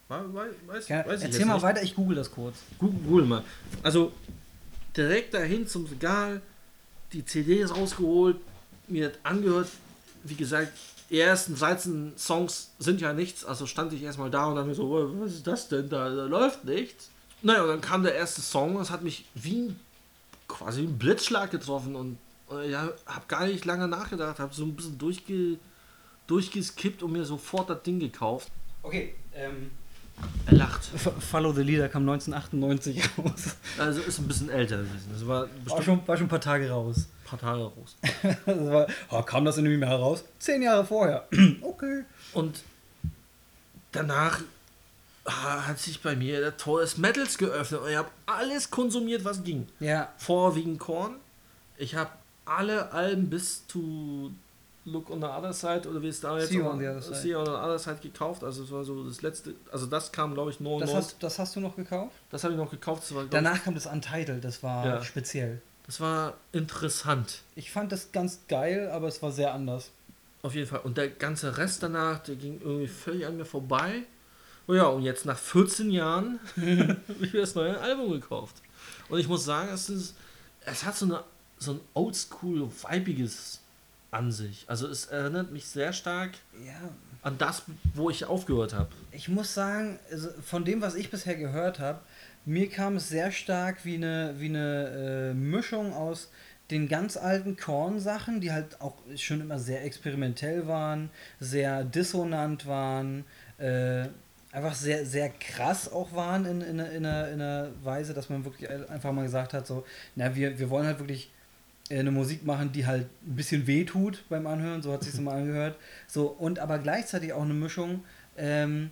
S1: Weiß, weiß,
S2: Ja,
S1: weiß ich
S2: erzähl
S1: jetzt
S2: mal
S1: nicht.
S2: weiter, ich google das kurz.
S1: Google, Google mal. Also, direkt dahin zum Regal, die CDs rausgeholt, mir das angehört. Wie gesagt, ersten 13 Songs sind ja nichts, also stand ich erstmal da und dann mir so, "Oh, was ist das denn? Da, da läuft nichts. Naja, und dann kam der erste Song, das hat mich wie ein, quasi ein Blitzschlag getroffen und, und ja, hab gar nicht lange nachgedacht, hab so ein bisschen durchge, durchgeskippt und mir sofort das Ding gekauft.
S2: Okay, ähm.
S1: Er lacht.
S2: Follow the Leader kam 1998 raus.
S1: Also ist ein bisschen älter gewesen. Das war
S2: War
S1: bestimmt
S2: schon, war schon ein paar Tage raus.
S1: Tage raus.
S2: Das war, oh, kam das in dem Jahr raus? Zehn Jahre vorher. okay.
S1: Und danach hat sich bei mir der Tor des Metals geöffnet und ich habe alles konsumiert, was ging.
S2: Ja,
S1: Vorwiegend Korn. Ich habe alle Alben bis zu Look on the Other Side oder wie es da jetzt
S2: See on the Other Side.
S1: See on the Other Side gekauft. Also es war so das letzte, also das kam glaube ich 99.
S2: das
S1: Das,
S2: hast, das hast du noch gekauft?
S1: habe ich noch gekauft. Das war,
S2: Danach kam das Untitled, das war
S1: Ja.
S2: speziell.
S1: Das war interessant.
S2: Ich fand das ganz geil, aber es war sehr anders.
S1: Auf jeden Fall. Und der ganze Rest danach, der ging irgendwie völlig an mir vorbei. Oh ja, und jetzt nach 14 Jahren habe ich mir das neue Album gekauft. Und ich muss sagen, es, ist, es hat so, eine, so ein oldschool, weibiges an sich. Also es erinnert mich sehr stark
S2: Ja,
S1: an das, wo ich aufgehört habe.
S2: ich muss sagen, also von dem, was ich bisher gehört habe, mir kam es sehr stark wie eine, wie eine äh, Mischung aus den ganz alten Korn-Sachen, die halt auch schon immer sehr experimentell waren, sehr dissonant waren, äh, einfach sehr, sehr krass auch waren in, in, in, einer, in Weise, dass man wirklich einfach mal gesagt hat, so, na, wir, wir wollen halt wirklich äh, eine Musik machen, die halt ein bisschen wehtut beim Anhören, so hat sich mal angehört. So, und aber gleichzeitig auch eine Mischung ähm,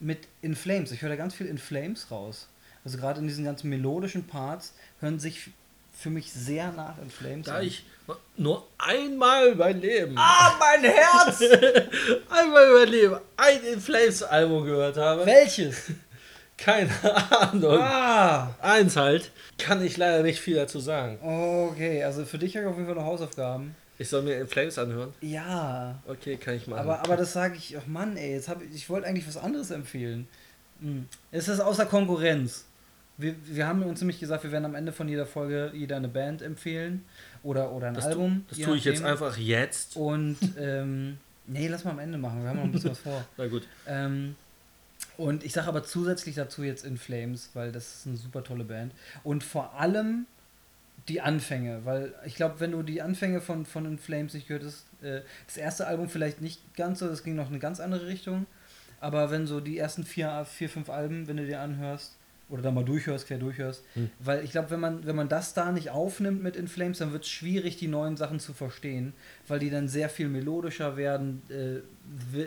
S2: mit In Flames. Ich höre da ganz viel In Flames raus. Also gerade in diesen ganzen melodischen Parts hören sich für mich sehr nach In Flames
S1: Da
S2: an.
S1: ich nur einmal mein Leben,
S2: Ah, mein Herz!
S1: einmal mein Leben ein In Flames Album gehört habe,
S2: Welches?
S1: keine Ahnung.
S2: Ah!
S1: Eins halt, kann ich leider nicht viel dazu sagen.
S2: Okay, also für dich habe ich auf jeden Fall noch Hausaufgaben.
S1: Ich soll mir In Flames anhören?
S2: Ja,
S1: Okay, kann ich machen.
S2: aber, aber das sage ich, ach Mann, ey, jetzt hab ich, ich wollte eigentlich was anderes empfehlen. Hm. Es ist außer Konkurrenz. Wir, wir haben uns nämlich gesagt, wir werden am Ende von jeder Folge jeder eine Band empfehlen oder, oder ein
S1: das
S2: Album.
S1: tu, das tue ich jetzt einfach jetzt.
S2: Und, ähm, nee, lass mal am Ende machen, wir haben noch ein bisschen was vor.
S1: Na gut.
S2: Ähm, Und ich sage aber zusätzlich dazu jetzt In Flames, weil das ist eine super tolle Band. Und vor allem die Anfänge, weil ich glaube, wenn du die Anfänge von, von In Flames nicht gehört hast, äh, das erste Album vielleicht nicht ganz so, das ging noch eine ganz andere Richtung. Aber wenn so die ersten vier, vier fünf Alben, wenn du dir anhörst, oder da mal durchhörst, quer durchhörst. Hm. Weil ich glaube, wenn man, wenn man das da nicht aufnimmt mit In Flames, dann wird es schwierig, die neuen Sachen zu verstehen, weil die dann sehr viel melodischer werden. Äh,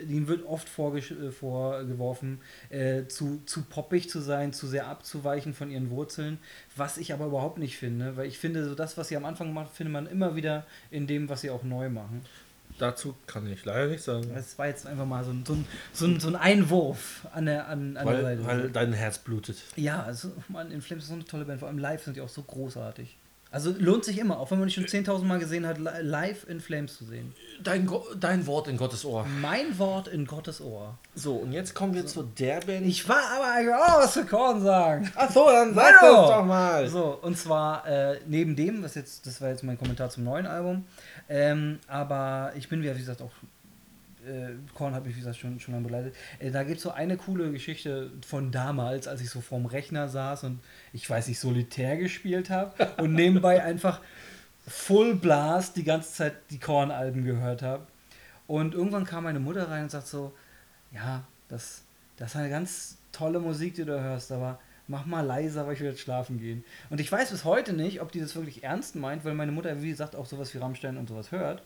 S2: ihnen wird oft äh, vorgeworfen, äh, zu, zu poppig zu sein, zu sehr abzuweichen von ihren Wurzeln, was ich aber überhaupt nicht finde, weil ich finde, so das, was sie am Anfang macht, findet man immer wieder in dem, was sie auch neu machen.
S1: Dazu kann ich leider nicht sagen.
S2: Das war jetzt einfach mal so ein, so ein, so ein, so ein Einwurf an der, an, an
S1: weil, der Seite. Weil dein Herz blutet.
S2: Ja, also man, In Flames ist so eine tolle Band. Vor allem live sind die auch so großartig. Also lohnt sich immer, auch wenn man nicht schon 10.000 Mal gesehen hat, live in Flames zu sehen.
S1: Dein, dein Wort in Gottes Ohr.
S2: Mein Wort in Gottes Ohr.
S1: So, und jetzt kommen wir so. zu der Band.
S2: Ich war aber eigentlich auch was zu Korn sagen.
S1: Ach so, dann sag das doch mal.
S2: So, und zwar äh, neben dem, was jetzt, das war jetzt mein Kommentar zum neuen Album, ähm, aber ich bin, wie gesagt, auch äh, Korn habe ich, wie gesagt, schon, schon lange begleitet. Äh, da gibt es so eine coole Geschichte von damals, als ich so vorm Rechner saß und ich weiß nicht, Solitär gespielt habe und nebenbei einfach Full Blast die ganze Zeit die Korn-Alben gehört habe. Und irgendwann kam meine Mutter rein und sagt so: Ja, das, das ist eine ganz tolle Musik, die du hörst, aber mach mal leiser, weil ich will jetzt schlafen gehen. Und ich weiß bis heute nicht, ob die das wirklich ernst meint, weil meine Mutter, wie gesagt, auch sowas wie Rammstein und sowas hört.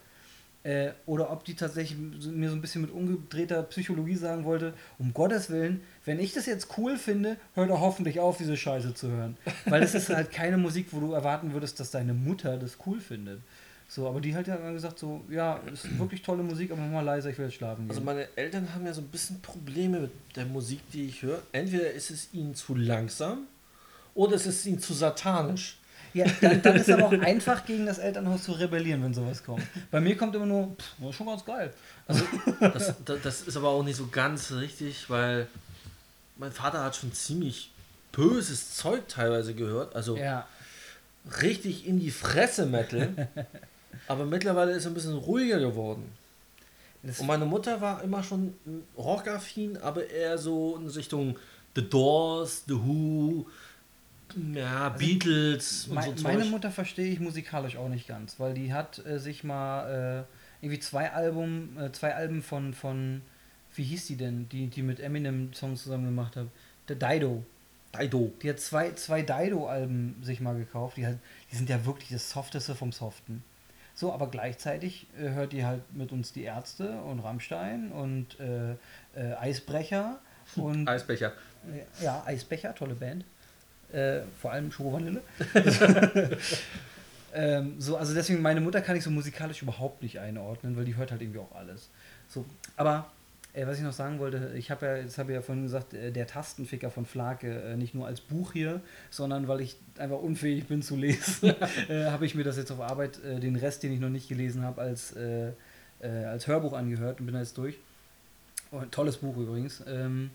S2: Äh, oder ob die tatsächlich mir so ein bisschen mit umgedrehter Psychologie sagen wollte, um Gottes Willen, wenn ich das jetzt cool finde, hör doch hoffentlich auf, diese Scheiße zu hören. Weil es ist halt keine Musik, wo du erwarten würdest, dass deine Mutter das cool findet. So, aber die hat ja gesagt so, ja, ist wirklich tolle Musik, aber mal leiser, ich will jetzt schlafen
S1: also gehen. Also meine Eltern haben ja so ein bisschen Probleme mit der Musik, die ich höre. Entweder ist es ihnen zu langsam oder es ist ihnen zu satanisch.
S2: Ja, dann, dann ist aber auch einfach gegen das Elternhaus zu rebellieren, wenn sowas kommt. Bei mir kommt immer nur, pff, das ist schon ganz geil.
S1: Also, das, das ist aber auch nicht so ganz richtig, weil mein Vater hat schon ziemlich böses Zeug teilweise gehört. Also ja. richtig in die Fresse Metal. Aber mittlerweile ist er ein bisschen ruhiger geworden. Das und meine Mutter war immer schon rockaffin, aber eher so in Richtung The Doors, The Who, ja, also Beatles
S2: und mein, so Meine Mutter verstehe ich musikalisch auch nicht ganz, weil die hat äh, sich mal äh, irgendwie zwei Album, äh, zwei Alben von, von, wie hieß die denn, die, die mit Eminem Songs zusammen gemacht hat? Der Dido. Dido. Die hat zwei, zwei Dido-Alben sich mal gekauft. Die, hat, die sind ja wirklich das Softeste vom Soften. So, aber gleichzeitig äh, hört die halt mit uns die Ärzte und Rammstein und äh, äh, Eisbrecher und.
S1: Eisbecher.
S2: Ja, Eisbecher, tolle Band. Äh, vor allem Schoko-Vanille. ähm, so, also deswegen, meine Mutter kann ich so musikalisch überhaupt nicht einordnen, weil die hört halt irgendwie auch alles. So, aber äh, was ich noch sagen wollte, ich habe ja, jetzt habe ich ja vorhin gesagt, äh, der Tastenficker von Flake, äh, nicht nur als Buch hier, sondern weil ich einfach unfähig bin zu lesen, äh, habe ich mir das jetzt auf Arbeit, den Rest, den ich noch nicht gelesen habe, als, als Hörbuch angehört und bin da jetzt durch. Oh, tolles Buch übrigens. Ähm,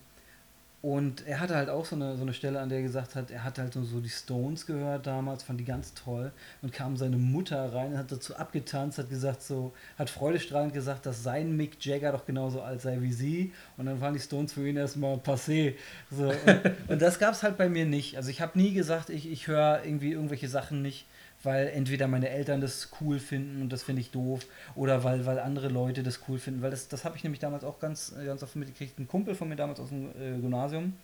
S2: und er hatte halt auch so eine, so eine Stelle, an der er gesagt hat, er hat halt so, so die Stones gehört damals, fand die ganz toll. Und kam seine Mutter rein, hat dazu abgetanzt, hat gesagt so, hat freudestrahlend gesagt, dass sein Mick Jagger doch genauso alt sei wie sie. Und dann waren die Stones für ihn erstmal passé. So, und, und das gab es halt bei mir nicht. Also ich habe nie gesagt, ich, ich höre irgendwie irgendwelche Sachen nicht weil entweder meine Eltern das cool finden und das finde ich doof oder weil, weil andere Leute das cool finden, weil das, das habe ich nämlich damals auch ganz, ganz oft mitgekriegt. Ein Kumpel von mir damals aus dem äh, Gymnasium,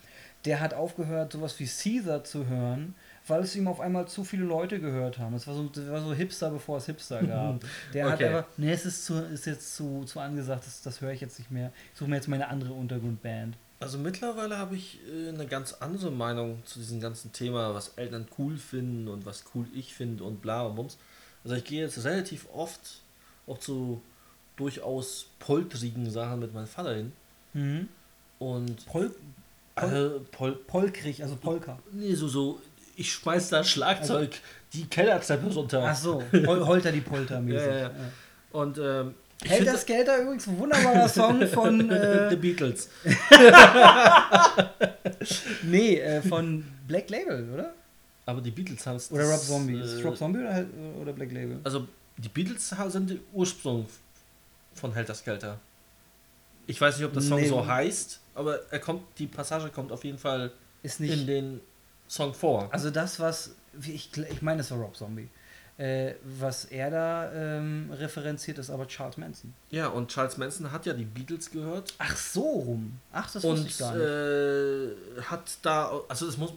S2: der hat aufgehört, sowas wie Caesar zu hören, weil es ihm auf einmal zu viele Leute gehört haben. Das war so, das war so Hipster, bevor es Hipster gab. Der okay. hat einfach, nee, es ist, zu, ist jetzt zu, zu angesagt, das, das höre ich jetzt nicht mehr. Ich suche mir jetzt meine andere Untergrundband.
S1: Also mittlerweile habe ich äh, eine ganz andere Meinung zu diesem ganzen Thema, was Eltern cool finden und was cool ich finde und bla und bums. Also ich gehe jetzt relativ oft auch zu durchaus poltrigen Sachen mit meinem Vater hin. Mhm. Und
S2: Pol, Pol, äh, Pol Polkrig, also Polka.
S1: Nee, so, so, ich schmeiß da Schlagzeug also, die Kellertreppe runter.
S2: Ach so, Holter die Polter mäßig. ja, ja, ja.
S1: Und ähm,
S2: Helter Skelter übrigens ein wunderbarer Song von äh,
S1: The Beatles.
S2: nee, äh, von Black Label, oder?
S1: Aber die Beatles haben es.
S2: Oder Rob Zombie. Ist es Rob Zombie oder, oder Black Label?
S1: Also die Beatles sind der Ursprung von Helter Skelter. Ich weiß nicht, ob der Song nee, so heißt. aber er kommt, die Passage kommt auf jeden Fall
S2: Ist
S1: in den Song vor.
S2: Also das, was. Ich, ich meine, das war Rob Zombie. Äh, was er da ähm, referenziert, ist aber Charles Manson.
S1: Ja, und Charles Manson hat ja die Beatles gehört
S2: Ach so rum. Ach, das wusste
S1: und
S2: ich gar nicht.
S1: äh, hat da, also das muss,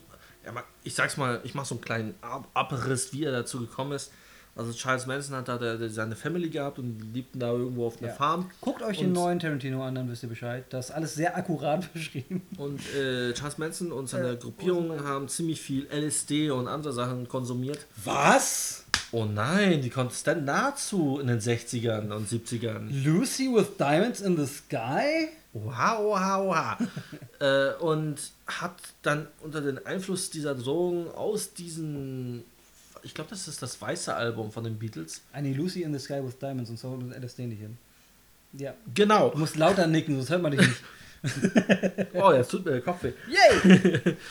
S1: ja, ich sag's mal, ich mach so einen kleinen Ab Abriss, wie er dazu gekommen ist. Also Charles Manson hat da der, der, seine Family gehabt und die lebten da irgendwo auf einer
S2: Ja.
S1: Farm.
S2: Guckt euch
S1: und-
S2: den neuen Tarantino an, dann wisst ihr Bescheid. Das ist alles sehr akkurat beschrieben.
S1: Und äh, Charles Manson und seine
S2: Äh,
S1: Gruppierung
S2: Rosenberg.
S1: haben ziemlich viel LSD und andere Sachen konsumiert.
S2: Was?
S1: Oh nein, die dann nahezu in den 60ern und 70ern.
S2: Lucy with Diamonds in the Sky?
S1: Oha, oha, oha. äh, und hat dann unter den Einfluss dieser Drogen aus diesen, ich glaube, das ist das weiße Album von den Beatles.
S2: Ah, nee, Lucy in the Sky with Diamonds und so und LSD nicht hin. Ja.
S1: Genau.
S2: Du musst lauter nicken, sonst hört man dich nicht.
S1: Oh, jetzt tut mir der Kopf weh.
S2: Yay!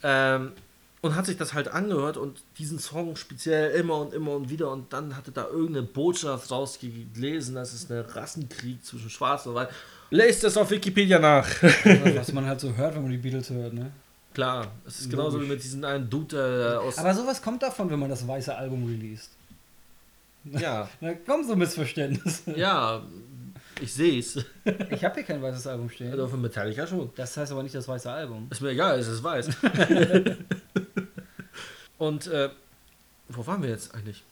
S1: Ähm, und hat sich das halt angehört und diesen Song speziell immer und immer und wieder und dann hatte da irgendeine Botschaft rausgelesen, das ist ein Rassenkrieg zwischen Schwarz und Weiß. Lest es auf Wikipedia nach.
S2: Was man halt so hört, wenn man die Beatles hört, ne?
S1: Klar, es ist genauso wie mit diesem einen Dude der aus.
S2: Aber sowas kommt davon, wenn man das weiße Album released.
S1: ja,
S2: Da kommen so Missverständnisse.
S1: ja, ich sehe es.
S2: Ich habe hier kein weißes Album stehen.
S1: Also für Metallica schon.
S2: Das heißt aber nicht das weiße Album.
S1: Ist mir egal, es ist weiß. und äh, wo waren wir jetzt eigentlich?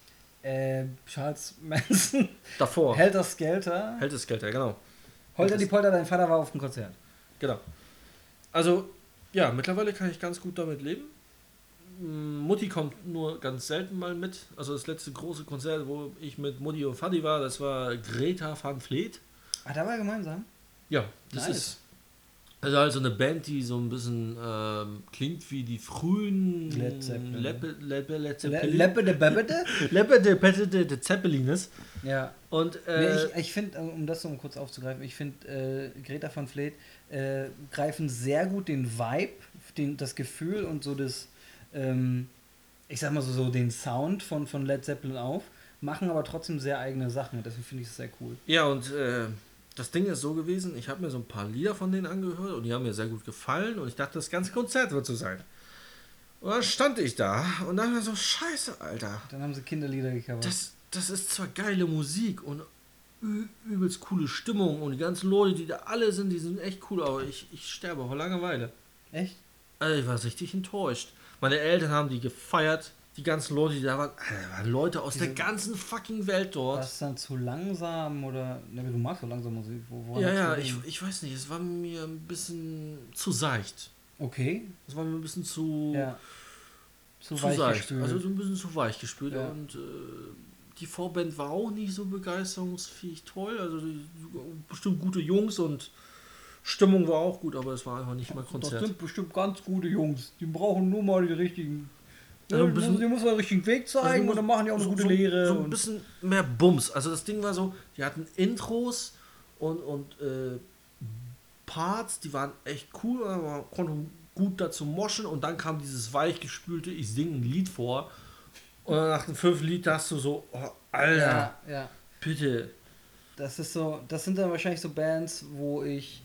S2: Äh, Charles Manson,
S1: Davor.
S2: Helter Skelter,
S1: Geld, ja, genau.
S2: Holter die Polter, dein Vater war auf dem Konzert.
S1: Genau. Also, ja, mittlerweile kann ich ganz gut damit leben. Mm, Mutti kommt nur ganz selten mal mit. Also das letzte große Konzert, wo ich mit Mutti und Fadi war, das war Greta van Fleet.
S2: Ah, da war er gemeinsam?
S1: Ja, das
S2: Nice.
S1: ist also halt so eine Band, die so ein bisschen ähm, klingt wie die frühen
S2: Led Zeppelin.
S1: Leppe, Leppe, Led
S2: Le
S1: Zeppelin.
S2: Leppe de Bebede?
S1: Leppe de Pette de, Zeppelines.
S2: Ja.
S1: Und
S2: Nee,
S1: äh,
S2: ich ich finde, um das so kurz aufzugreifen, ich finde, äh, Greta van Fleet äh, greifen sehr gut den Vibe, den, das Gefühl und so das, ähm, ich sag mal so, so den Sound von, von Led Zeppelin auf, machen aber trotzdem sehr eigene Sachen deswegen finde ich es sehr cool.
S1: Ja, und äh, das Ding ist so gewesen, ich habe mir so ein paar Lieder von denen angehört und die haben mir sehr gut gefallen und ich dachte, das ganze Konzert wird so sein. Und dann stand ich da und dachte mir so, scheiße, Alter.
S2: Dann haben sie Kinderlieder gecovert.
S1: Das, das ist zwar geile Musik und übelst coole Stimmung und die ganzen Leute, die da alle sind, die sind echt cool, aber ich, ich sterbe vor Langeweile.
S2: Echt?
S1: Also ich war richtig enttäuscht. Meine Eltern haben die gefeiert, die ganzen Leute, die da waren, waren Leute aus der
S2: Diese-
S1: ganzen fucking Welt dort.
S2: War es dann zu langsam oder. Ne, du magst so langsam Musik. Wo,
S1: Ja, ja, ich, ich weiß nicht, es war mir ein bisschen zu seicht.
S2: Okay.
S1: Es war mir ein bisschen zu,
S2: Ja. Zu,
S1: zu
S2: weich
S1: seicht.
S2: gespült.
S1: Also so ein bisschen zu weich gespült.
S2: Ja.
S1: Und äh, die Vorband war auch nicht so begeisterungsfähig toll. Also bestimmt gute Jungs und Stimmung war auch gut, aber es war einfach nicht
S2: Das
S1: Konzert.
S2: sind bestimmt ganz gute Jungs. Die brauchen nur mal die richtigen.
S1: Also ein bisschen-
S2: die muss mal den richtigen Weg zeigen
S1: Also die
S2: und dann machen die auch eine
S1: so,
S2: gute
S1: so,
S2: Lehre.
S1: So ein bisschen mehr Bums. Also das Ding war so, die hatten Intros und, und äh, Parts, die waren echt cool, man konnte gut dazu moschen und dann kam dieses weichgespülte, ich singe ein Lied vor und dann nach dem fünften Lied hast du so, oh, Alter,
S2: ja, ja.
S1: bitte.
S2: Das ist so, das sind dann wahrscheinlich so Bands, wo ich.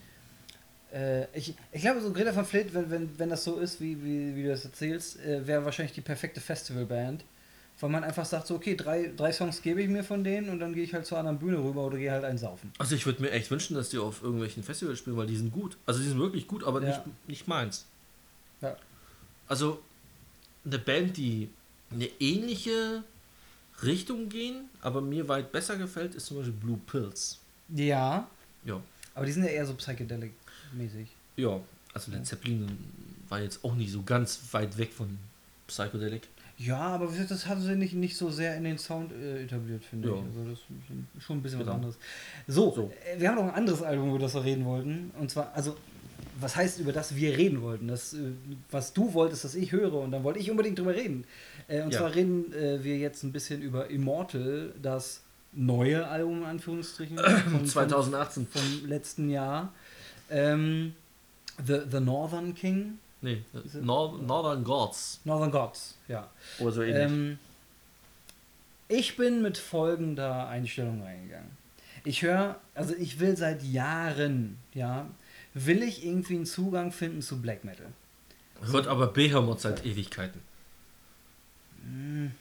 S2: Äh, ich, ich glaube, so Greta van Fleet, wenn, wenn, wenn das so ist, wie, wie, wie du das erzählst, äh, wäre wahrscheinlich die perfekte Festivalband. Weil man einfach sagt, so, okay, drei, drei Songs gebe ich mir von denen und dann gehe ich halt zur anderen Bühne rüber oder gehe halt einsaufen.
S1: Also ich würde mir echt wünschen, dass die auf irgendwelchen Festivals spielen, weil die sind gut. Also die sind wirklich gut, aber
S2: Ja.
S1: nicht, nicht meins.
S2: Ja.
S1: Also eine Band, die eine ähnliche Richtung gehen, aber mir weit besser gefällt, ist zum Beispiel Blue Pills.
S2: Ja,
S1: Ja.
S2: aber die sind ja eher so psychedelic-mäßig.
S1: Ja, also Led Zeppelin war jetzt auch nicht so ganz weit weg von Psychedelic.
S2: Ja, aber das haben sie nicht, nicht so sehr in den Sound äh, etabliert, finde
S1: Ja.
S2: ich. Also das ist schon ein bisschen
S1: Genau.
S2: was anderes. So,
S1: So.
S2: Äh, wir haben noch ein anderes Album, über das wir reden wollten. Und zwar, also, was heißt, über das wir reden wollten? Das, äh, was du wolltest, dass ich höre, und dann wollte ich unbedingt drüber reden. Äh, und
S1: Ja.
S2: zwar reden äh, wir jetzt ein bisschen über Immortal, das neue Album, in Anführungsstrichen, von,
S1: 2018.
S2: Vom, vom letzten Jahr. Ähm, The, The Northern King,
S1: Nee, Nor Northern Gods.
S2: Northern Gods, ja.
S1: Oder so ähnlich.
S2: Ähm, ich bin mit folgender Einstellung reingegangen. Ich höre, also ich will seit Jahren, ja, will ich irgendwie einen Zugang finden zu Black Metal.
S1: Hört aber Behemoth seit Ewigkeiten.
S2: Hm.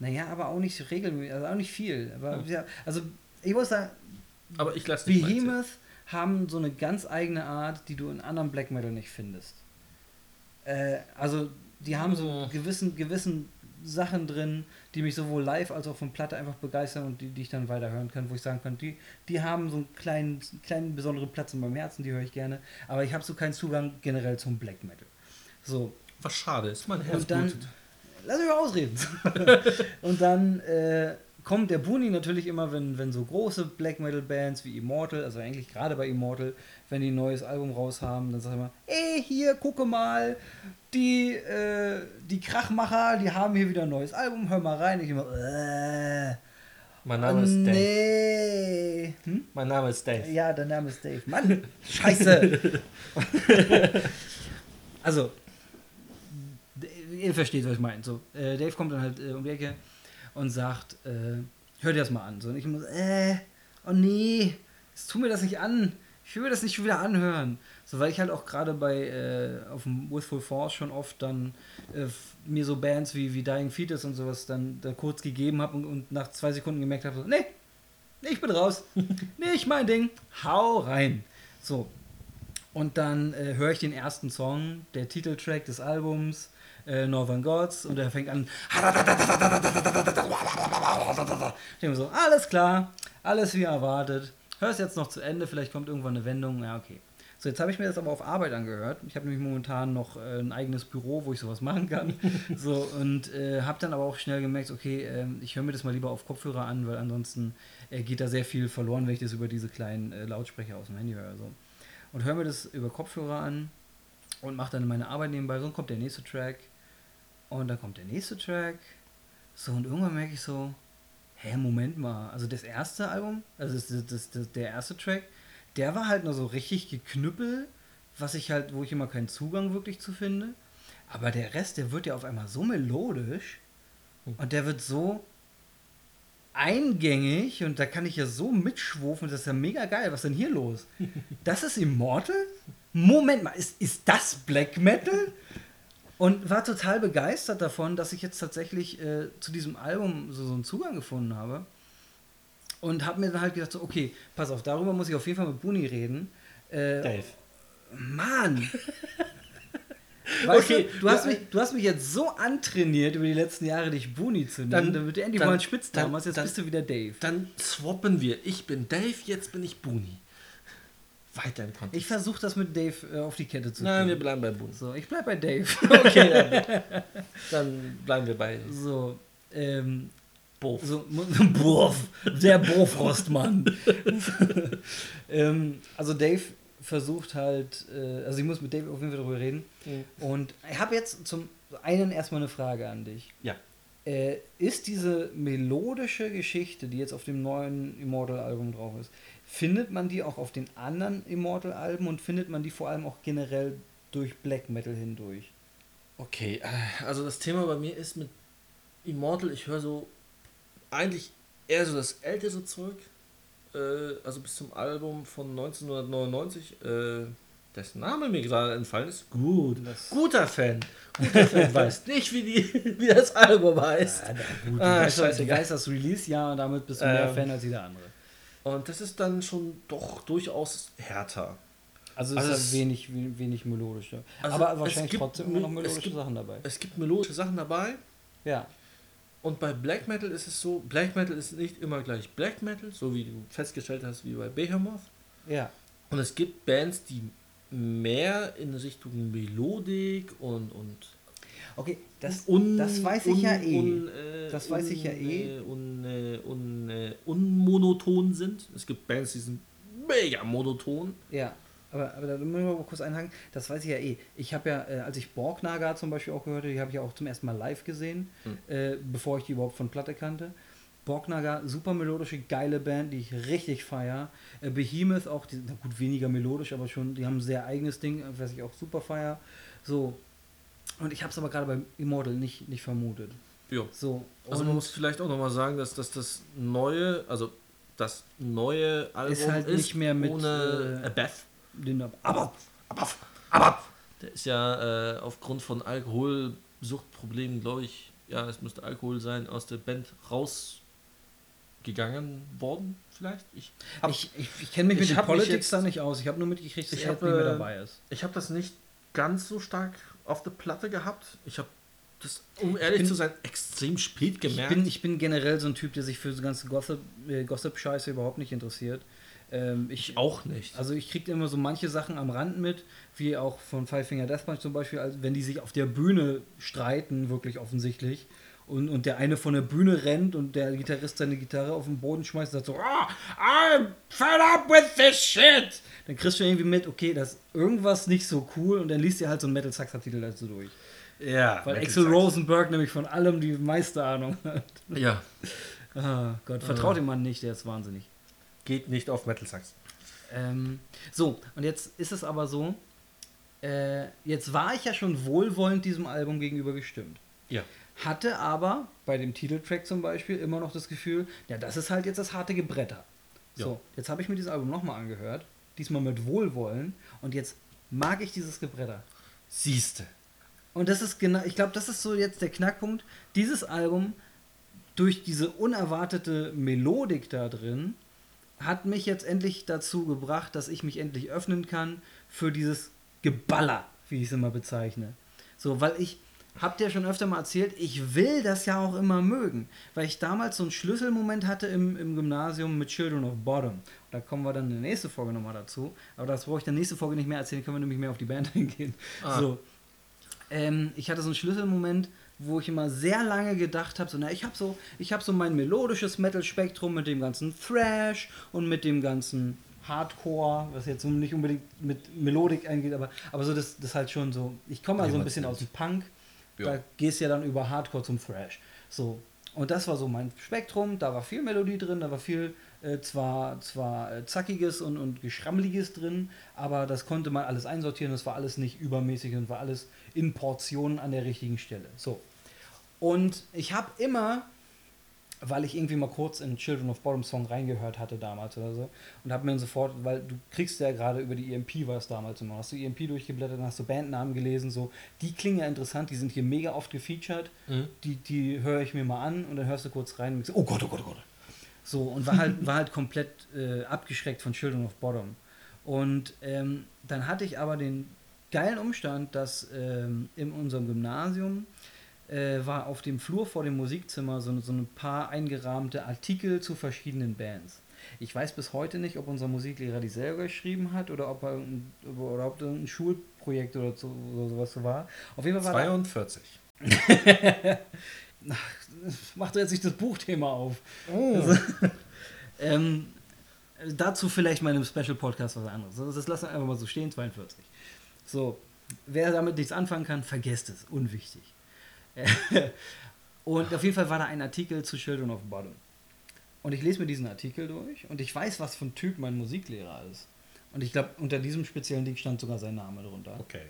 S2: Naja, aber auch nicht regelmäßig, also auch nicht viel. Aber, ja, also ich muss sagen,
S1: aber ich lasse
S2: Behemoth haben so eine ganz eigene Art, die du in anderen Black Metal nicht findest. Äh, also die haben so gewissen, gewissen Sachen drin, die mich sowohl live als auch von Platte einfach begeistern und die, die ich dann weiterhören kann, wo ich sagen kann, die, die haben so einen kleinen, kleinen besonderen Platz in meinem Herzen, die höre ich gerne, aber ich habe so keinen Zugang generell zum Black Metal. So.
S1: Was schade ist, mein Herz
S2: und dann, blutet. Lass mich mal ausreden. und dann äh, kommt der Buni natürlich immer, wenn, wenn so große Black Metal Bands wie Immortal, also eigentlich gerade bei Immortal, wenn die ein neues Album raus haben, dann sagt er immer, ey, hier, gucke mal, die, äh, die Krachmacher, die haben hier wieder ein neues Album, hör mal rein. Ich immer, äh,
S1: mein Name oh, ist Dave.
S2: Nee.
S1: Hm? Mein Name ist Dave.
S2: Ja, dein Name ist Dave. Mann, scheiße. also, ihr versteht, was ich meine. So, äh, Dave kommt dann halt äh, um die Ecke und sagt, äh, hör dir das mal an. So, und ich muss, äh, oh nee, jetzt tu mir das nicht an. Ich will mir das nicht schon wieder anhören. So, weil ich halt auch gerade bei äh, auf dem With Full Force schon oft dann äh, mir so Bands wie, wie Dying Fetus und sowas dann, dann kurz gegeben habe und, und, nach zwei Sekunden gemerkt habe, so, nee, nee, ich bin raus. nicht mein Ding. Hau rein. So. Und dann äh, höre ich den ersten Song, der Titeltrack des Albums, äh, Northern Gods, und er fängt an. Ich denke so, alles klar, alles wie erwartet. Hör es jetzt noch zu Ende, vielleicht kommt irgendwann eine Wendung. Ja, okay. So, jetzt habe ich mir das aber auf Arbeit angehört. Ich habe nämlich momentan noch äh, ein eigenes Büro, wo ich sowas machen kann. so, und äh, habe dann aber auch schnell gemerkt, okay, äh, ich höre mir das mal lieber auf Kopfhörer an, weil ansonsten äh, geht da sehr viel verloren, wenn ich das über diese kleinen äh, Lautsprecher aus dem Handy höre. So. Und höre mir das über Kopfhörer an und mache dann meine Arbeit nebenbei. So kommt der nächste Track. Und dann kommt der nächste Track. So, und irgendwann merke ich so, hä, Moment mal. Also das erste Album, also das, das, das, der erste Track, der war halt nur so richtig geknüppelt, was ich halt, wo ich immer keinen Zugang wirklich zu finde. Aber der Rest, der wird ja auf einmal so melodisch und der wird so eingängig und da kann ich ja so mitschwufen, das ist ja mega geil. Was ist denn hier los? Das ist Immortal? Moment mal, ist, ist das Black Metal? Und war total begeistert davon, dass ich jetzt tatsächlich äh, zu diesem Album so, so einen Zugang gefunden habe. Und habe mir dann halt gedacht, so, okay, pass auf, darüber muss ich auf jeden Fall mit Buni reden. Äh,
S1: Dave.
S2: Mann! Weißt okay, du, du, hast mich, du hast mich jetzt so antrainiert über die letzten Jahre, dich Buni zu nennen, dann, damit du endlich dann, mal einen Spitznamen hast. Jetzt dann, bist du wieder Dave.
S1: Dann swappen wir. Ich bin Dave, jetzt bin ich Buni. Weiter im
S2: Kontext. Ich versuche das mit Dave äh, auf die Kette zu
S1: kriegen. Nein, wir bleiben bei Buni.
S2: So, ich bleib bei Dave.
S1: okay, dann, dann bleiben wir bei.
S2: So, ähm,
S1: Bof.
S2: So, Bof. Der Bofrostmann. ähm, also Dave versucht halt, äh, also ich muss mit Dave auf jeden Fall darüber reden. Mhm. Und ich habe jetzt zum einen erstmal eine Frage an dich.
S1: Ja.
S2: Äh, ist diese melodische Geschichte, die jetzt auf dem neuen Immortal-Album drauf ist, findet man die auch auf den anderen Immortal-Alben und findet man die vor allem auch generell durch Black Metal hindurch?
S1: Okay, äh, also das Thema bei mir ist mit Immortal, ich höre so eigentlich eher so das ältere Zeug, äh, also bis zum Album von 1999, äh, dessen Name mir gerade entfallen ist. Gut, das guter Fan. Guter Fan weiß nicht, wie, die, wie das Album heißt. Ja,
S2: gut, du, ah, du weißt das Release-Jahr und damit bist du mehr ähm, Fan als jeder andere.
S1: Und das ist dann schon doch durchaus härter.
S2: Also, also ist wenig, wenig melodisch. Also Aber wahrscheinlich trotzdem immer noch melodische gibt, Sachen dabei.
S1: Es gibt melodische Sachen dabei.
S2: Ja.
S1: Und bei Black Metal ist es so, Black Metal ist nicht immer gleich Black Metal, so wie du festgestellt hast, wie bei Behemoth.
S2: Ja.
S1: Und es gibt Bands, die mehr in Richtung Melodik und, und
S2: Okay, das, un, das weiß ich un, ja eh.
S1: Un, äh,
S2: das weiß ich ja eh.
S1: Un, äh, un, äh, unmonoton sind. Es gibt Bands, die sind mega monoton.
S2: Ja. Aber, aber da muss ich mal kurz einhaken, das weiß ich ja eh. Ich habe ja, äh, als ich Borgnaga zum Beispiel auch gehört habe, die habe ich ja auch zum ersten Mal live gesehen, hm. äh, bevor ich die überhaupt von Platte kannte. Borgnaga, super melodische, geile Band, die ich richtig feier. Äh, Behemoth auch, die sind gut weniger melodisch, aber schon, die haben ein sehr eigenes Ding, was ich auch super feier. So. Und ich habe es aber gerade beim Immortal nicht, nicht vermutet.
S1: Ja. So. Also man muss vielleicht auch nochmal sagen, dass, dass das neue, also das neue Album
S2: ist halt ist nicht mehr mit
S1: ohne äh, Beth
S2: den aber,
S1: aber, aber, der ist ja äh, aufgrund von Alkoholsuchtproblemen, glaube ich, ja, es müsste Alkohol sein, aus der Band rausgegangen worden, vielleicht. Ich,
S2: ich, ich, ich kenne mich mit
S1: ich mich
S2: Politics
S1: jetzt-
S2: da nicht aus. Ich habe nur mitgekriegt, dass
S1: Ich
S2: er nicht mehr
S1: äh,
S2: dabei ist.
S1: ich habe das nicht ganz so stark auf der Platte gehabt. Ich habe das, um ehrlich
S2: bin-
S1: zu sein, extrem spät
S2: Ich
S1: gemerkt.
S2: bin, ich bin generell so ein Typ, der sich für so ganze Gossip, äh, Gossip-Scheiße überhaupt nicht interessiert. Ähm, ich,
S1: auch nicht.
S2: Also ich kriege immer so manche Sachen am Rand mit, wie auch von Five Finger Death Punch zum Beispiel, also wenn die sich auf der Bühne streiten, wirklich offensichtlich. Und, und der eine von der Bühne rennt und der Gitarrist seine Gitarre auf den Boden schmeißt und sagt so, ah, I'm fed up with this shit. Dann kriegst du irgendwie mit, okay, das ist irgendwas nicht so cool und dann liest ihr halt so einen Metal Sax Titel dazu durch.
S1: ja,
S2: Weil Axel. Rosenberg nämlich von allem die meiste Ahnung hat.
S1: Ja,
S2: Ah Gott, vertraut dem Mann nicht, der ist wahnsinnig.
S1: geht nicht auf Metal Sax.
S2: Ähm, so, und jetzt ist es aber so, äh, jetzt war ich ja schon wohlwollend diesem Album gegenüber gestimmt.
S1: Ja.
S2: Hatte aber bei dem Titeltrack zum Beispiel immer noch das Gefühl, ja, das ist halt jetzt das harte Gebretter. So,
S1: Ja.
S2: jetzt habe ich mir dieses Album nochmal angehört, diesmal mit Wohlwollen, und jetzt mag ich dieses Gebretter.
S1: Siehste.
S2: Und das ist genau, ich glaube, das ist so jetzt der Knackpunkt. Dieses Album, durch diese unerwartete Melodik da drin, hat mich jetzt endlich dazu gebracht, dass ich mich endlich öffnen kann für dieses Geballer, wie ich es immer bezeichne. So, weil ich, habt ihr schon öfter mal erzählt, ich will das ja auch immer mögen. Weil ich damals so einen Schlüsselmoment hatte im, im Gymnasium mit Children of Bottom. Da kommen wir dann in der nächsten Folge nochmal dazu. Aber das brauche ich in der nächsten Folge nicht mehr erzählen, können wir nämlich mehr auf die Band eingehen.
S1: Ah.
S2: So, ähm, ich hatte so einen Schlüsselmoment, wo ich immer sehr lange gedacht habe, so, na, ich habe so, ich habe so mein melodisches Metal-Spektrum mit dem ganzen Thrash und mit dem ganzen Hardcore, was jetzt nicht unbedingt mit Melodik eingeht, aber, aber so das, das halt schon so, ich komme mal so ein bisschen aus dem Punk,
S1: Ja.
S2: da gehst ja dann über Hardcore zum Thrash. So. Und das war so mein Spektrum, da war viel Melodie drin, da war viel äh, zwar, zwar äh, Zackiges und, und Geschrammliges drin, aber das konnte man alles einsortieren, das war alles nicht übermäßig und war alles in Portionen an der richtigen Stelle. So. Und ich habe immer, weil ich irgendwie mal kurz in Children of Bottom Song reingehört hatte damals oder so, und habe mir dann sofort, weil du kriegst ja gerade über die EMP war es damals immer, hast du EMP durchgeblättert, dann hast du Bandnamen gelesen, so, die klingen ja interessant, die sind hier mega oft gefeatured,
S1: Mhm.
S2: die, die höre ich mir mal an und dann hörst du kurz rein und denkst, oh Gott, oh Gott, oh Gott. So, und war halt, war halt komplett äh, abgeschreckt von Children of Bottom. Und ähm, dann hatte ich aber den geilen Umstand, dass ähm, in unserem Gymnasium äh, war auf dem Flur vor dem Musikzimmer so, so ein paar eingerahmte Artikel zu verschiedenen Bands. Ich weiß bis heute nicht, ob unser Musiklehrer die selber geschrieben hat oder ob er irgendein, oder ob das ein Schulprojekt oder, so, oder sowas so war. Auf jeden Fall war da
S1: 42.
S2: mach doch jetzt nicht das Buchthema auf.
S1: Oh.
S2: Also, ähm, dazu vielleicht mal in einem Special-Podcast was anderes. Das das lassen wir einfach mal so stehen, 42. So, wer damit nichts anfangen kann, vergesst es, unwichtig. und auf jeden Fall war da ein Artikel zu Children of Bottom. Und ich lese mir diesen Artikel durch und ich weiß, was für ein Typ mein Musiklehrer ist. Und ich glaube, unter diesem speziellen Ding stand sogar sein Name drunter.
S1: Okay.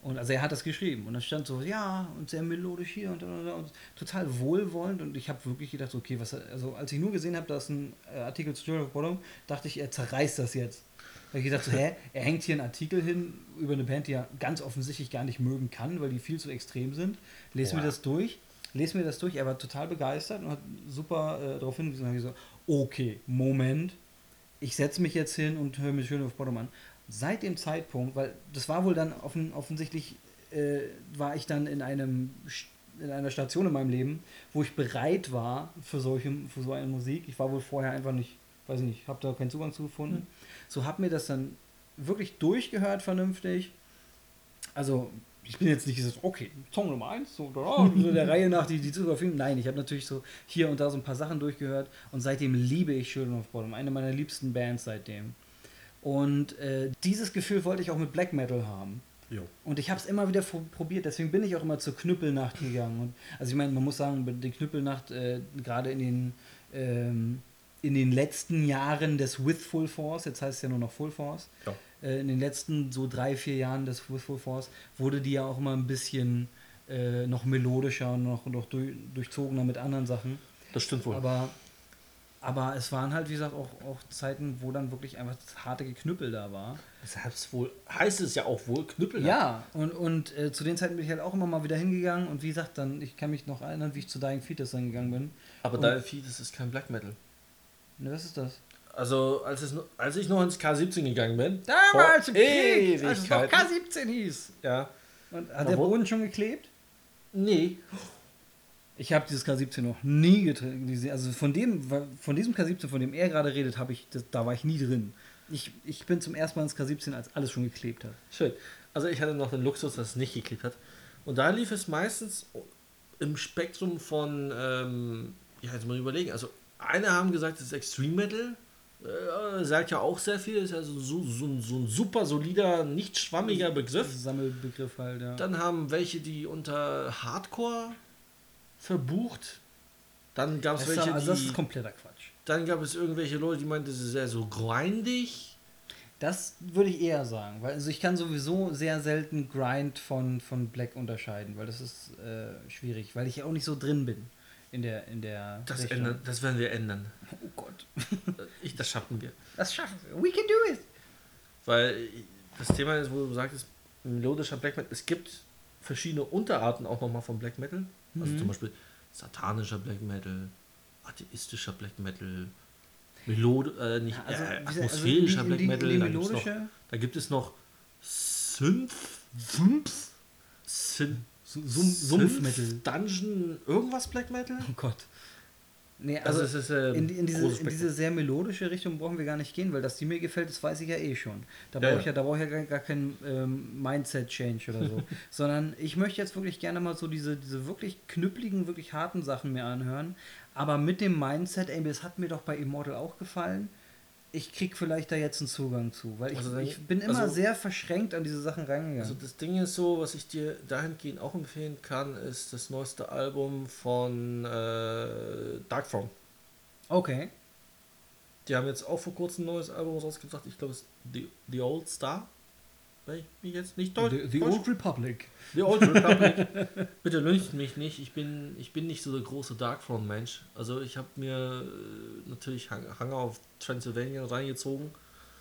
S2: Und also er hat das geschrieben und dann stand so, ja, und sehr melodisch hier und, und, und total wohlwollend und ich habe wirklich gedacht, okay, was, also als ich nur gesehen habe, da ist ein äh, Artikel zu Children of Bottom, dachte ich, er zerreißt das jetzt. Da hab ich gedacht, so, hä, er hängt hier einen Artikel hin über eine Band, die er ganz offensichtlich gar nicht mögen kann, weil die viel zu extrem sind. Lese mir das durch, lese mir das durch, er war total begeistert und hat super äh, darauf hingewiesen, habe ich so, okay, Moment, ich setze mich jetzt hin und höre mir Children of Bottom an. Seit dem Zeitpunkt, weil das war wohl dann offen, offensichtlich, äh, war ich dann in einem in einer Station in meinem Leben, wo ich bereit war für solche für so eine Musik. Ich war wohl vorher einfach nicht, weiß ich nicht, habe da keinen Zugang zu gefunden. So habe mir das dann wirklich durchgehört vernünftig. Also ich bin jetzt nicht gesagt, okay, Song Nummer eins, so, da, so der Reihe nach die, die zu verfügen. Nein, ich habe natürlich so hier und da so ein paar Sachen durchgehört und seitdem liebe ich Children of Bottom, eine meiner liebsten Bands seitdem. Und äh, dieses Gefühl wollte ich auch mit Black Metal haben.
S1: Jo.
S2: Und ich habe es immer wieder probiert, deswegen bin ich auch immer zur Knüppelnacht gegangen. Und, also ich meine, man muss sagen, die Knüppelnacht, äh, gerade in den, ähm, in den letzten Jahren des With Full Force, jetzt heißt es ja nur noch Full Force,
S1: Ja.
S2: äh, in den letzten so drei, vier Jahren des With Full Force, wurde die ja auch immer ein bisschen äh, noch melodischer und noch, noch durch, durchzogener mit anderen Sachen.
S1: Das stimmt wohl.
S2: Aber Aber es waren halt, wie gesagt, auch, auch Zeiten, wo dann wirklich einfach das harte Geknüppel da war.
S1: Deshalb wohl, heißt es ja auch wohl Knüppel.
S2: Ja, und, und äh, zu den Zeiten bin ich halt auch immer mal wieder hingegangen und wie gesagt, dann, ich kann mich noch erinnern, wie ich zu Dying Fetus dann gegangen bin.
S1: Aber
S2: Und-
S1: Dying Fetus ist kein Black Metal.
S2: Ne, was ist das?
S1: Also, als, es, als ich noch ins K17 gegangen bin,
S2: Damals im Krieg, als es noch
S1: Ewigkeiten.
S2: K17 hieß.
S1: ja,
S2: Und hat der
S1: Warum?
S2: Boden schon geklebt?
S1: nee,
S2: Ich habe dieses K17 noch nie getrunken. Also von dem, von diesem K17, von dem er gerade redet, habe ich, das, da war ich nie drin. Ich, ich bin zum ersten Mal ins K17, als alles schon geklebt hat.
S1: schön. Also ich hatte noch den Luxus, dass es nicht geklebt hat. Und da lief es meistens im Spektrum von, ähm, ja, jetzt mal überlegen, also eine haben gesagt, es ist Extreme Metal, äh, sagt ja auch sehr viel, ist ja so, so, so, ein- super solider, nicht schwammiger Begriff.
S2: Sammelbegriff halt, ja.
S1: Dann haben welche, die unter Hardcore verbucht. Dann gab es
S2: das,
S1: welche,
S2: also das
S1: die,
S2: ist kompletter Quatsch.
S1: dann gab es irgendwelche Leute, die meinten, das ist sehr so grindig.
S2: Das würde ich eher sagen, weil also ich kann sowieso sehr selten Grind von, von Black unterscheiden, weil das ist äh, schwierig, weil ich auch nicht so drin bin in der in der
S1: Das,
S2: Richtung.
S1: ändern, das werden wir ändern.
S2: Oh Gott,
S1: Ich, das schaffen wir.
S2: das schaffen wir. We can do it.
S1: Weil das Thema ist, wo du sagtest, melodischer Black Metal, es gibt verschiedene Unterarten auch nochmal von Black Metal. Also
S2: Mhm.
S1: zum Beispiel satanischer Black Metal, atheistischer Black Metal, Melod äh, nicht,
S2: Also,
S1: äh,
S2: diese-
S1: atmosphärischer
S2: also die-
S1: Black
S2: die-
S1: Metal.
S2: die
S1: da, gibt's noch, da gibt es noch Synth, Synth, Synth,
S2: Su- Sum- Sumpfmetal.
S1: Dungeon, irgendwas Black Metal?
S2: Oh Gott. Nee,
S1: Also,
S2: also,
S1: es ist äh,
S2: in, in, diese, in diese sehr melodische Richtung brauchen wir gar nicht gehen, weil dass die mir gefällt, das weiß ich ja eh schon. Da
S1: Ja,
S2: brauche ich ja, da brauche ich ja gar, gar keinen ähm, Mindset-Change oder so. Sondern ich möchte jetzt wirklich gerne mal so diese, diese wirklich knüppligen, wirklich harten Sachen mir anhören. Aber mit dem Mindset, ey, das hat mir doch bei Immortal auch gefallen. Ich krieg vielleicht da jetzt einen Zugang zu, weil ich,
S1: Also
S2: ich bin immer
S1: also-
S2: sehr verschränkt an diese Sachen reingegangen.
S1: Also das Ding ist so, was ich dir dahingehend auch empfehlen kann, ist das neueste Album von äh, Darkthrone.
S2: okay.
S1: Die haben jetzt auch vor kurzem ein neues Album rausgebracht. Ich glaube, es ist The, The Old Star. Wenn ich mich jetzt nicht deutsch.
S2: The, the Old Republic.
S1: The Old Republic. Bitte lüncht mich nicht. Ich bin, ich bin nicht so der große Darkthrone-Mensch. Also ich habe mir äh, natürlich Hang, Hanger auf Transylvania reingezogen.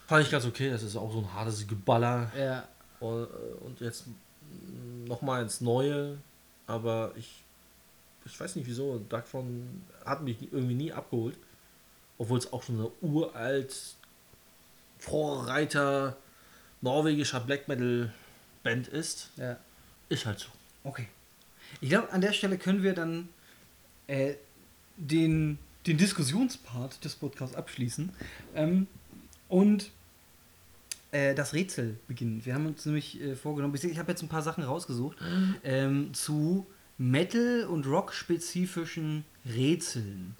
S1: Fand ich ganz okay. Das ist auch so ein hartes Geballer.
S2: Ja,
S1: Und, äh, und jetzt nochmal ins Neue, aber ich, ich weiß nicht wieso, Darkthrone hat mich irgendwie nie abgeholt. Obwohl es auch schon eine uralt Vorreiter norwegischer Black Metal Band ist.
S2: ja.
S1: Ist halt so.
S2: Okay. Ich glaube, an der Stelle können wir dann äh, den, den Diskussionspart des Podcasts abschließen ähm, und äh, das Rätsel beginnen. Wir haben uns nämlich äh, vorgenommen, ich habe jetzt ein paar Sachen rausgesucht ähm, zu Metal- und Rock-spezifischen Rätseln.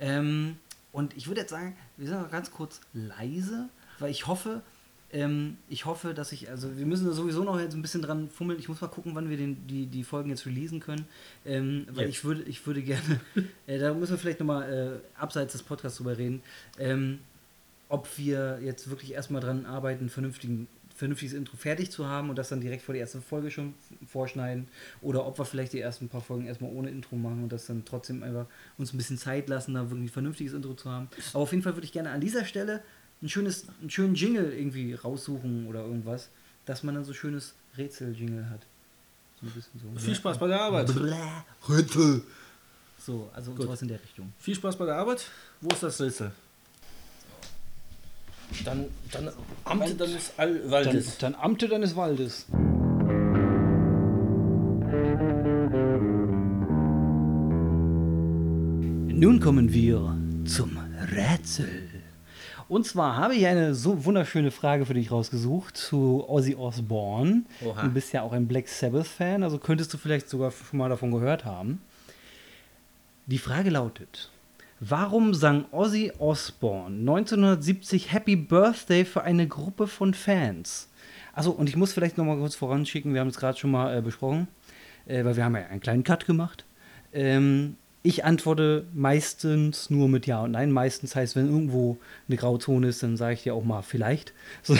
S2: Ähm, und ich würde jetzt sagen, wir sind noch ganz kurz leise, weil ich hoffe, ähm, ich hoffe, dass ich, also wir müssen da sowieso noch jetzt ein bisschen dran fummeln. Ich muss mal gucken, wann wir den, die, die Folgen jetzt releasen können. Ähm, weil
S1: Jetzt.
S2: ich würde, ich würde gerne, äh, da müssen wir vielleicht nochmal äh, abseits des Podcasts drüber reden, ähm, ob wir jetzt wirklich erstmal dran arbeiten, ein vernünftigen, vernünftiges Intro fertig zu haben und das dann direkt vor die erste Folge schon vorschneiden. Oder ob wir vielleicht die ersten paar Folgen erstmal ohne Intro machen und das dann trotzdem einfach uns ein bisschen Zeit lassen, da wirklich ein vernünftiges Intro zu haben. Aber auf jeden Fall würde ich gerne an dieser Stelle ein schönes, einen schönen Jingle irgendwie raussuchen oder irgendwas, dass man dann so schönes Rätsel-Jingle hat. So ein bisschen so.
S1: Viel Spaß bei der Arbeit.
S2: Rätsel. So, also
S1: Gut.
S2: sowas in der Richtung.
S1: Viel Spaß bei der Arbeit. Wo ist das Rätsel? Dann, dann Amte deines
S2: Dann,
S1: Waldes.
S2: dann Amte deines Waldes. Nun kommen wir zum Rätsel. Und zwar habe ich eine so wunderschöne Frage für dich rausgesucht zu Ozzy Osbourne.
S1: Oha.
S2: Du bist ja auch ein Black Sabbath-Fan, also könntest du vielleicht sogar schon mal davon gehört haben. Die Frage lautet: Warum sang Ozzy Osbourne 1970 Happy Birthday für eine Gruppe von Fans? Also und ich muss vielleicht noch mal kurz voranschicken, wir haben es gerade schon mal äh, besprochen, äh, weil wir haben ja einen kleinen Cut gemacht. Ähm, ich antworte meistens nur mit Ja und Nein. Meistens heißt, wenn irgendwo eine Grauzone ist, dann sage ich dir auch mal vielleicht. So.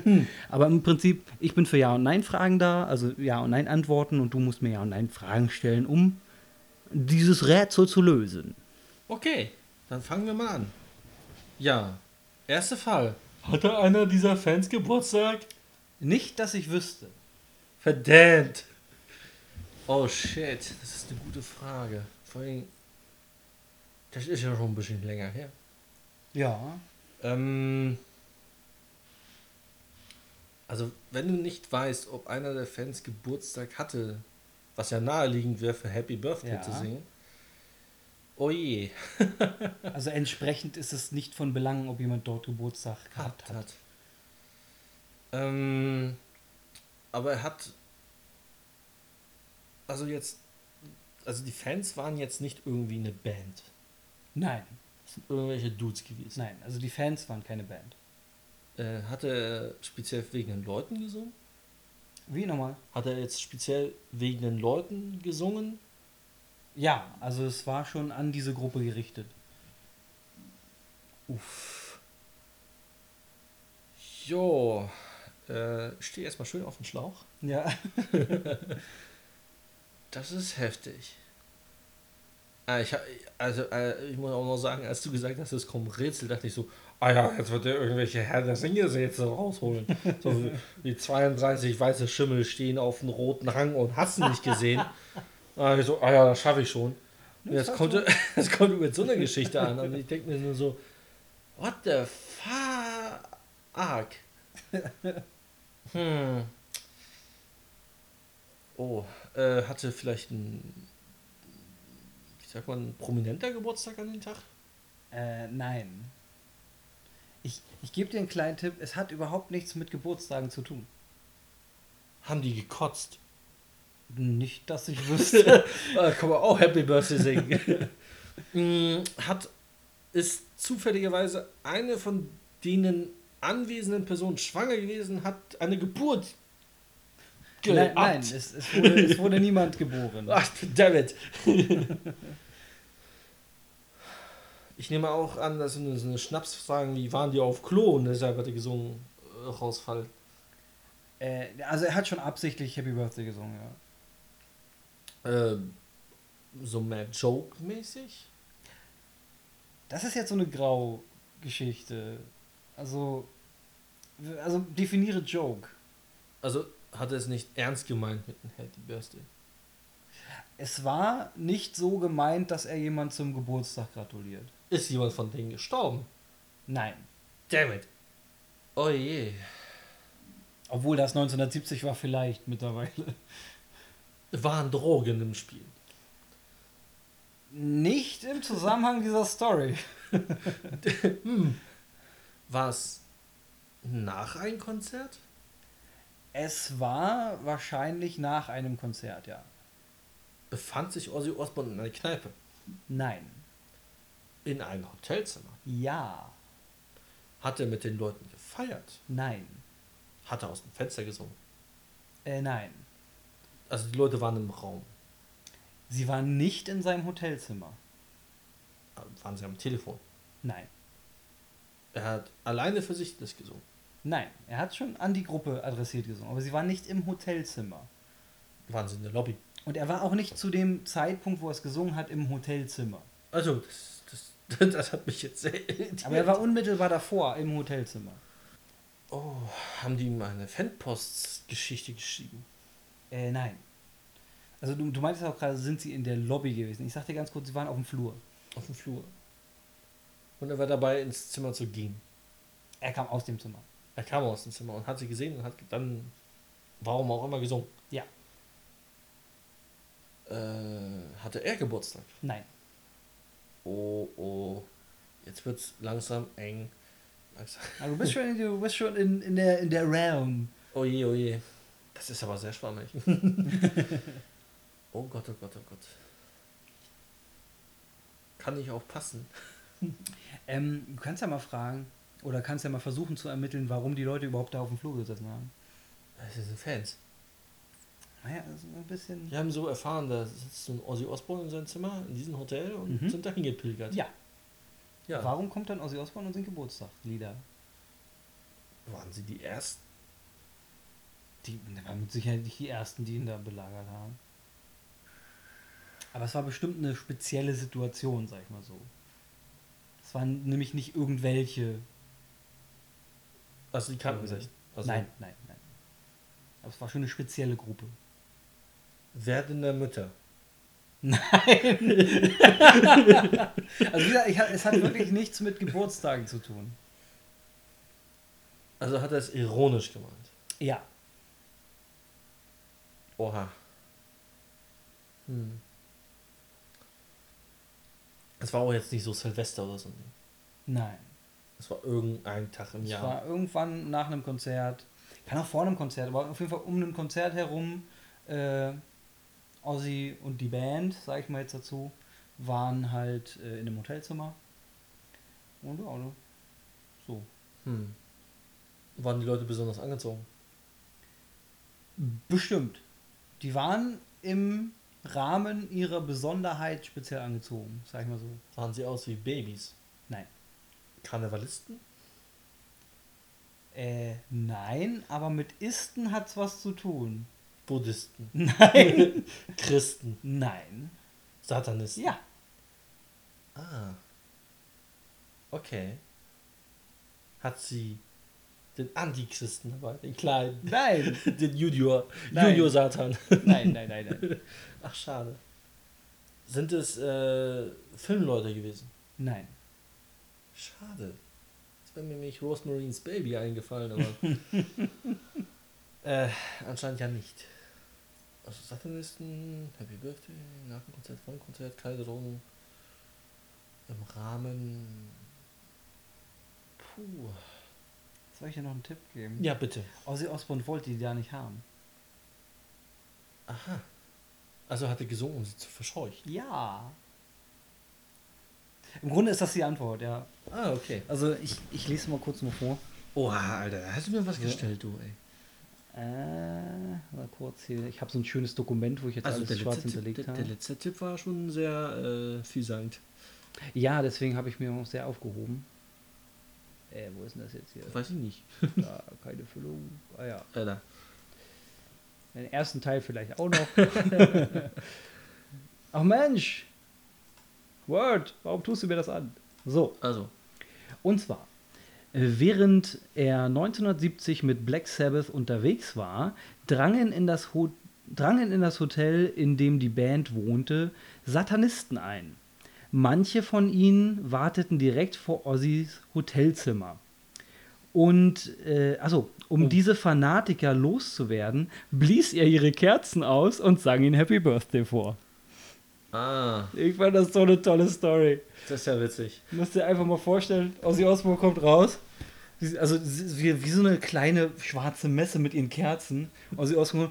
S2: Aber im Prinzip, ich bin für Ja und Nein Fragen da, also Ja und Nein Antworten und du musst mir Ja und Nein Fragen stellen, um dieses Rätsel zu lösen.
S1: Okay. dann fangen wir mal an. Ja, erster Fall. Hatte einer dieser Fans Geburtstag?
S2: Nicht, dass ich wüsste.
S1: Verdammt. Oh shit, das ist eine gute Frage. Vor allem, das ist ja schon ein bisschen länger her.
S2: Ja.
S1: Ähm, also, wenn du nicht weißt, ob einer der Fans Geburtstag hatte, was ja naheliegend wäre für Happy Birthday
S2: Ja.
S1: zu singen, oh je,
S2: Also entsprechend ist es nicht von Belang, ob jemand dort Geburtstag gehabt hat.
S1: hat. Ähm, aber er hat, also jetzt, also die Fans waren jetzt nicht irgendwie eine Band.
S2: Nein,
S1: Das sind irgendwelche Dudes gewesen.
S2: nein, also die Fans waren keine Band.
S1: Äh, hat er speziell wegen den Leuten gesungen?
S2: Wie nochmal?
S1: Hat er jetzt speziell wegen den Leuten gesungen?
S2: Ja, also es war schon an diese Gruppe gerichtet.
S1: Uff. Jo, äh, ich stehe erstmal schön auf dem Schlauch.
S2: Ja.
S1: Das ist heftig. Ah, ich, also, äh, ich muss auch noch sagen, als du gesagt hast, es kommt Rätsel, dachte ich so, ah ja, jetzt wird er irgendwelche Herr der Singesätze rausholen. So wie- wie 32 weiße Schimmel stehen auf einem roten Hang und hast du nicht gesehen. Ah, ich so, ah ja, das schaffe ich schon. Und jetzt
S2: hast
S1: kommt, jetzt kommt mit so einer Geschichte an und ich denke mir nur so, what the fuck? Hm. Oh, äh, hatte vielleicht ein, wie sagt man, ein prominenter Geburtstag an dem Tag?
S2: Äh, nein. Ich, ich gebe dir einen kleinen Tipp, es hat überhaupt nichts mit Geburtstagen zu tun.
S1: Haben die gekotzt?
S2: Nicht, dass ich wüsste.
S1: äh, kann man auch Happy Birthday singen. Mm, Hat, ist zufälligerweise eine von denen anwesenden Personen schwanger gewesen, hat eine Geburt
S2: nein, nein es, es, wurde, es wurde niemand geboren.
S1: Ach, damit. Ich nehme auch an, dass so eine, so eine Schnapsfragen wie waren die auf Klo und deshalb hat er gesungen äh, rausfallen.
S2: Äh, also er hat schon absichtlich Happy Birthday gesungen, ja.
S1: Äh, so mehr Joke-mäßig.
S2: Das ist jetzt so eine Grau-Geschichte. Also, also definiere Joke.
S1: Also hat er es nicht ernst gemeint mit dem Happy Birthday.
S2: Es war nicht so gemeint, dass er jemand zum Geburtstag gratuliert.
S1: Ist jemand von denen gestorben?
S2: Nein.
S1: Damn it. Oh je.
S2: Obwohl das 1970 war vielleicht mittlerweile.
S1: Waren Drogen im Spiel.
S2: Nicht im Zusammenhang dieser Story.
S1: War es nach einem Konzert?
S2: Es war wahrscheinlich nach einem Konzert, ja.
S1: Befand sich Ozzy Osbourne in einer Kneipe?
S2: Nein.
S1: In einem Hotelzimmer?
S2: Ja.
S1: Hat er mit den Leuten gefeiert?
S2: Nein.
S1: Hat er aus dem Fenster gesungen?
S2: Äh, nein.
S1: Also die Leute waren im Raum.
S2: Sie war nicht in seinem Hotelzimmer.
S1: Waren sie am Telefon?
S2: Nein.
S1: Er hat alleine für sich das gesungen.
S2: Nein. Er hat schon an die Gruppe adressiert gesungen, aber sie war nicht im Hotelzimmer.
S1: Waren sie in der Lobby?
S2: Und er war auch nicht zu dem Zeitpunkt, wo er es gesungen hat, im Hotelzimmer.
S1: Also, das, das, das hat mich jetzt sehr irritiert.
S2: Aber er war unmittelbar davor im Hotelzimmer.
S1: Oh, haben die ihm eine Fanpost-Geschichte geschrieben?
S2: Äh, nein. Also du, du meintest auch gerade, sind sie in der Lobby gewesen. Ich sagte ganz kurz, sie waren auf dem Flur.
S1: Auf dem Flur. Und er war dabei, ins Zimmer zu gehen.
S2: Er kam aus dem Zimmer.
S1: Er kam aus dem Zimmer und hat sie gesehen und hat dann, warum auch immer, gesungen.
S2: Ja.
S1: Äh, hatte er Geburtstag?
S2: Nein.
S1: Oh, oh. Jetzt wird's langsam eng. Langsam.
S2: Also du bist schon, in, du bist schon in, in, der, in der Realm.
S1: Oh je, oh je. Das ist aber sehr schwammig. oh Gott, oh Gott, oh Gott. Kann nicht auch passen.
S2: Ähm, du kannst ja mal fragen, oder kannst ja mal versuchen zu ermitteln, warum die Leute überhaupt da auf dem Flur gesessen haben.
S1: Das sind Fans.
S2: Naja, ist ein bisschen...
S1: Die haben so erfahren, da sitzt so ein Ozzy Osbourne in seinem Zimmer, in diesem Hotel und
S2: Mhm.
S1: sind dahin gepilgert.
S2: Ja.
S1: ja.
S2: Warum kommt dann Ozzy Osbourne und singt Geburtstagslieder?
S1: Waren sie die ersten?
S2: Die waren mit Sicherheit nicht die ersten, die ihn da belagert haben. Aber es war bestimmt eine spezielle Situation, sag ich mal so. Es waren nämlich nicht irgendwelche.
S1: Also die kannten sich. Also
S2: nein, nein, nein. Aber es war schon eine spezielle Gruppe.
S1: Werdende Mütter.
S2: Nein. also wie gesagt, es hat wirklich nichts mit Geburtstagen zu tun.
S1: Also hat er es ironisch gemeint.
S2: Ja.
S1: Oha. Hm. Es war auch jetzt nicht so Silvester oder so. ne?
S2: Nein.
S1: Es war irgendein Tag im
S2: Es
S1: Jahr.
S2: war irgendwann nach einem Konzert. Kann auch vor einem Konzert, aber auf jeden Fall um ein Konzert herum. Äh, Ozzy und die Band, sag ich mal jetzt dazu, waren halt äh, in einem Hotelzimmer. Und ja, ne? so.
S1: Hm. Waren die Leute besonders angezogen?
S2: Bestimmt. Die waren im Rahmen ihrer Besonderheit speziell angezogen, sag ich mal so.
S1: Sahen sie aus wie Babys?
S2: Nein.
S1: Karnevalisten?
S2: Äh, nein, aber mit Isten hat's was zu tun.
S1: Buddhisten?
S2: Nein.
S1: Christen?
S2: nein.
S1: Satanisten?
S2: Ja.
S1: Ah. Okay. Hat sie den Antichristen dabei, den kleinen,
S2: Nein.
S1: den Junior,
S2: Nein.
S1: Junior Satan.
S2: Nein, nein, nein, nein.
S1: Ach, schade. Sind es äh, Filmleute gewesen?
S2: Nein.
S1: Schade. Jetzt wäre mir nämlich Rosemary's Baby eingefallen, aber. äh, anscheinend ja nicht. Also Satanisten, Happy Birthday, nach dem Konzert, vor dem Konzert, Drogen. Im Rahmen. Puh.
S2: Soll ich dir noch einen Tipp geben?
S1: Ja, bitte.
S2: Ozzy Osbourne wollte die da nicht haben.
S1: Aha. Also hat er gesungen, um sie zu verscheuchen.
S2: Ja. Im Grunde ist das die Antwort, ja.
S1: Ah, okay.
S2: Also ich, ich lese mal kurz mal vor.
S1: Oha, Alter, hast du mir was
S2: Ja.
S1: gestellt, du, ey.
S2: Äh, mal kurz hier. Ich habe so ein schönes Dokument, wo ich jetzt
S1: Also
S2: alles
S1: der
S2: schwarz
S1: Tipp,
S2: hinterlegt
S1: der,
S2: habe.
S1: der letzte Tipp war schon sehr äh, vielsagend.
S2: Ja, deswegen habe ich mir auch sehr aufgehoben. Äh, wo ist denn das jetzt hier?
S1: Weiß ich nicht.
S2: Da, keine Füllung. Ah ja.
S1: Äh, da.
S2: Den ersten Teil vielleicht auch noch. Ach Mensch! Word, warum tust du mir das an? So,
S1: Also,
S2: und zwar, äh, während er 1970 mit Black Sabbath unterwegs war, drangen in das, Ho drangen in das Hotel, in dem die Band wohnte, Satanisten ein. Manche von ihnen warteten direkt vor Ozzys Hotelzimmer. Und, äh, also, um
S1: Oh.
S2: diese Fanatiker loszuwerden, blies er ihre Kerzen aus und sang ihnen Happy Birthday vor.
S1: Ah,
S2: Ich fand das so eine tolle Story.
S1: das ist ja witzig.
S2: Du musst dir einfach mal vorstellen, Ozzy Osbourne kommt raus. Also wie, wie so eine kleine schwarze Messe mit ihren Kerzen. Ozzy Osbourne.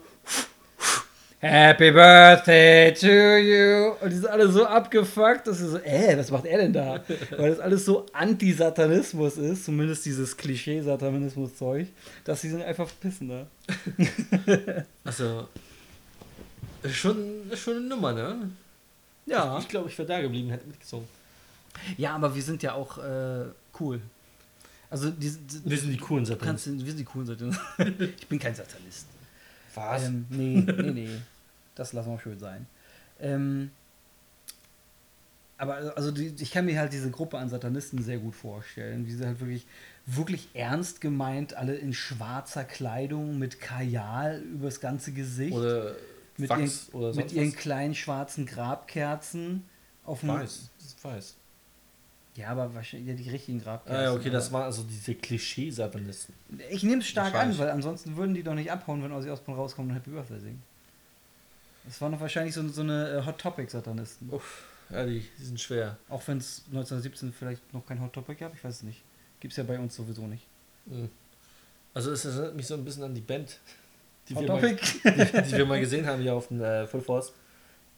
S2: Happy Birthday to you. Und die sind alle so abgefuckt, dass sie so, äh, was macht er denn da? Weil das alles so Anti-Satanismus ist, zumindest dieses Klischee-Satanismus-Zeug, dass sie sind einfach pissen da.
S1: Also, ist schon, schon eine Nummer, ne?
S2: Ja.
S1: Ich glaube, ich wäre da geblieben, hätte mitgezogen.
S2: Ja, aber wir sind ja auch äh, cool. Also, die, die,
S1: Wir sind die coolen Satanisten.
S2: wir sind die coolen Satanisten. ich bin kein Satanist.
S1: Was?
S2: Ähm, nee, nee, nee. Das lassen wir schön sein. Ähm, aber also die, ich kann mir halt diese Gruppe an Satanisten sehr gut vorstellen, wie sie halt wirklich, wirklich ernst gemeint, alle in schwarzer Kleidung mit Kajal übers ganze Gesicht,
S1: oder
S2: mit,
S1: Wachs
S2: ihren,
S1: oder
S2: mit ihren
S1: was?
S2: kleinen schwarzen Grabkerzen auf dem.
S1: Weiß. Weiß.
S2: Ja, aber wahrscheinlich ja, die richtigen Grabkerzen.
S1: Ah, ja, okay, das waren also diese Klischee-Satanisten.
S2: Ich nehme es stark an, weil ansonsten würden die doch nicht abhauen, wenn Ozzy Osbourne rauskommt und Happy Birthday singen. Das waren doch wahrscheinlich so, so eine äh, Hot Topic-Satanisten.
S1: Uff, ja, die, die sind schwer.
S2: Auch wenn es 1917 vielleicht noch kein Hot Topic gab, ich weiß es nicht. Gibt es ja bei uns sowieso nicht.
S1: Mhm. Also es erinnert mich so ein bisschen an die Band, die, wir mal, die, die wir mal gesehen haben hier auf dem äh, Full Force.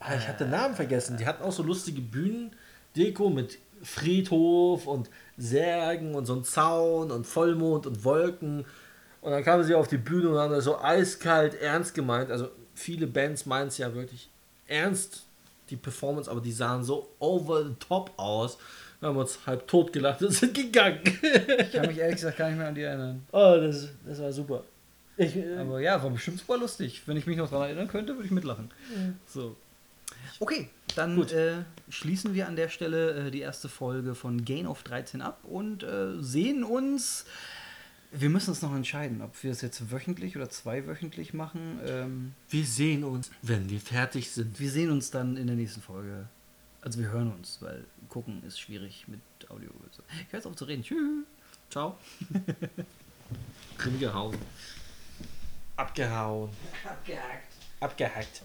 S1: Ah, ich habe den Namen vergessen. Die hatten auch so lustige Bühnendeko mit Friedhof und Särgen und so ein Zaun und Vollmond und Wolken. Und dann kamen sie auf die Bühne und haben das so eiskalt ernst gemeint. Also viele Bands meinen es ja wirklich ernst, die Performance, aber die sahen so over the top aus. Wir haben uns halb tot gelacht und sind gegangen.
S2: Ich kann mich ehrlich gesagt gar nicht mehr an die erinnern.
S1: oh, das, das war super. Ich, äh,
S2: Aber ja, war bestimmt super lustig. Wenn ich mich noch daran erinnern könnte, würde ich mitlachen.
S1: Mhm.
S2: So. Okay, dann äh, schließen wir an der Stelle äh, die erste Folge von Gain of 13 ab und äh, sehen uns. Wir müssen uns noch entscheiden, ob wir es jetzt wöchentlich oder zweiwöchentlich machen. Ähm,
S1: Wir sehen uns, wenn wir fertig sind.
S2: wir sehen uns dann in der nächsten Folge. Also wir hören uns, weil gucken ist schwierig mit Audio. Ich höre jetzt auf zu reden. Tschüss.
S1: Ciao. Abgehauen. Abgehauen.
S2: Abgehackt.
S1: Abgehackt.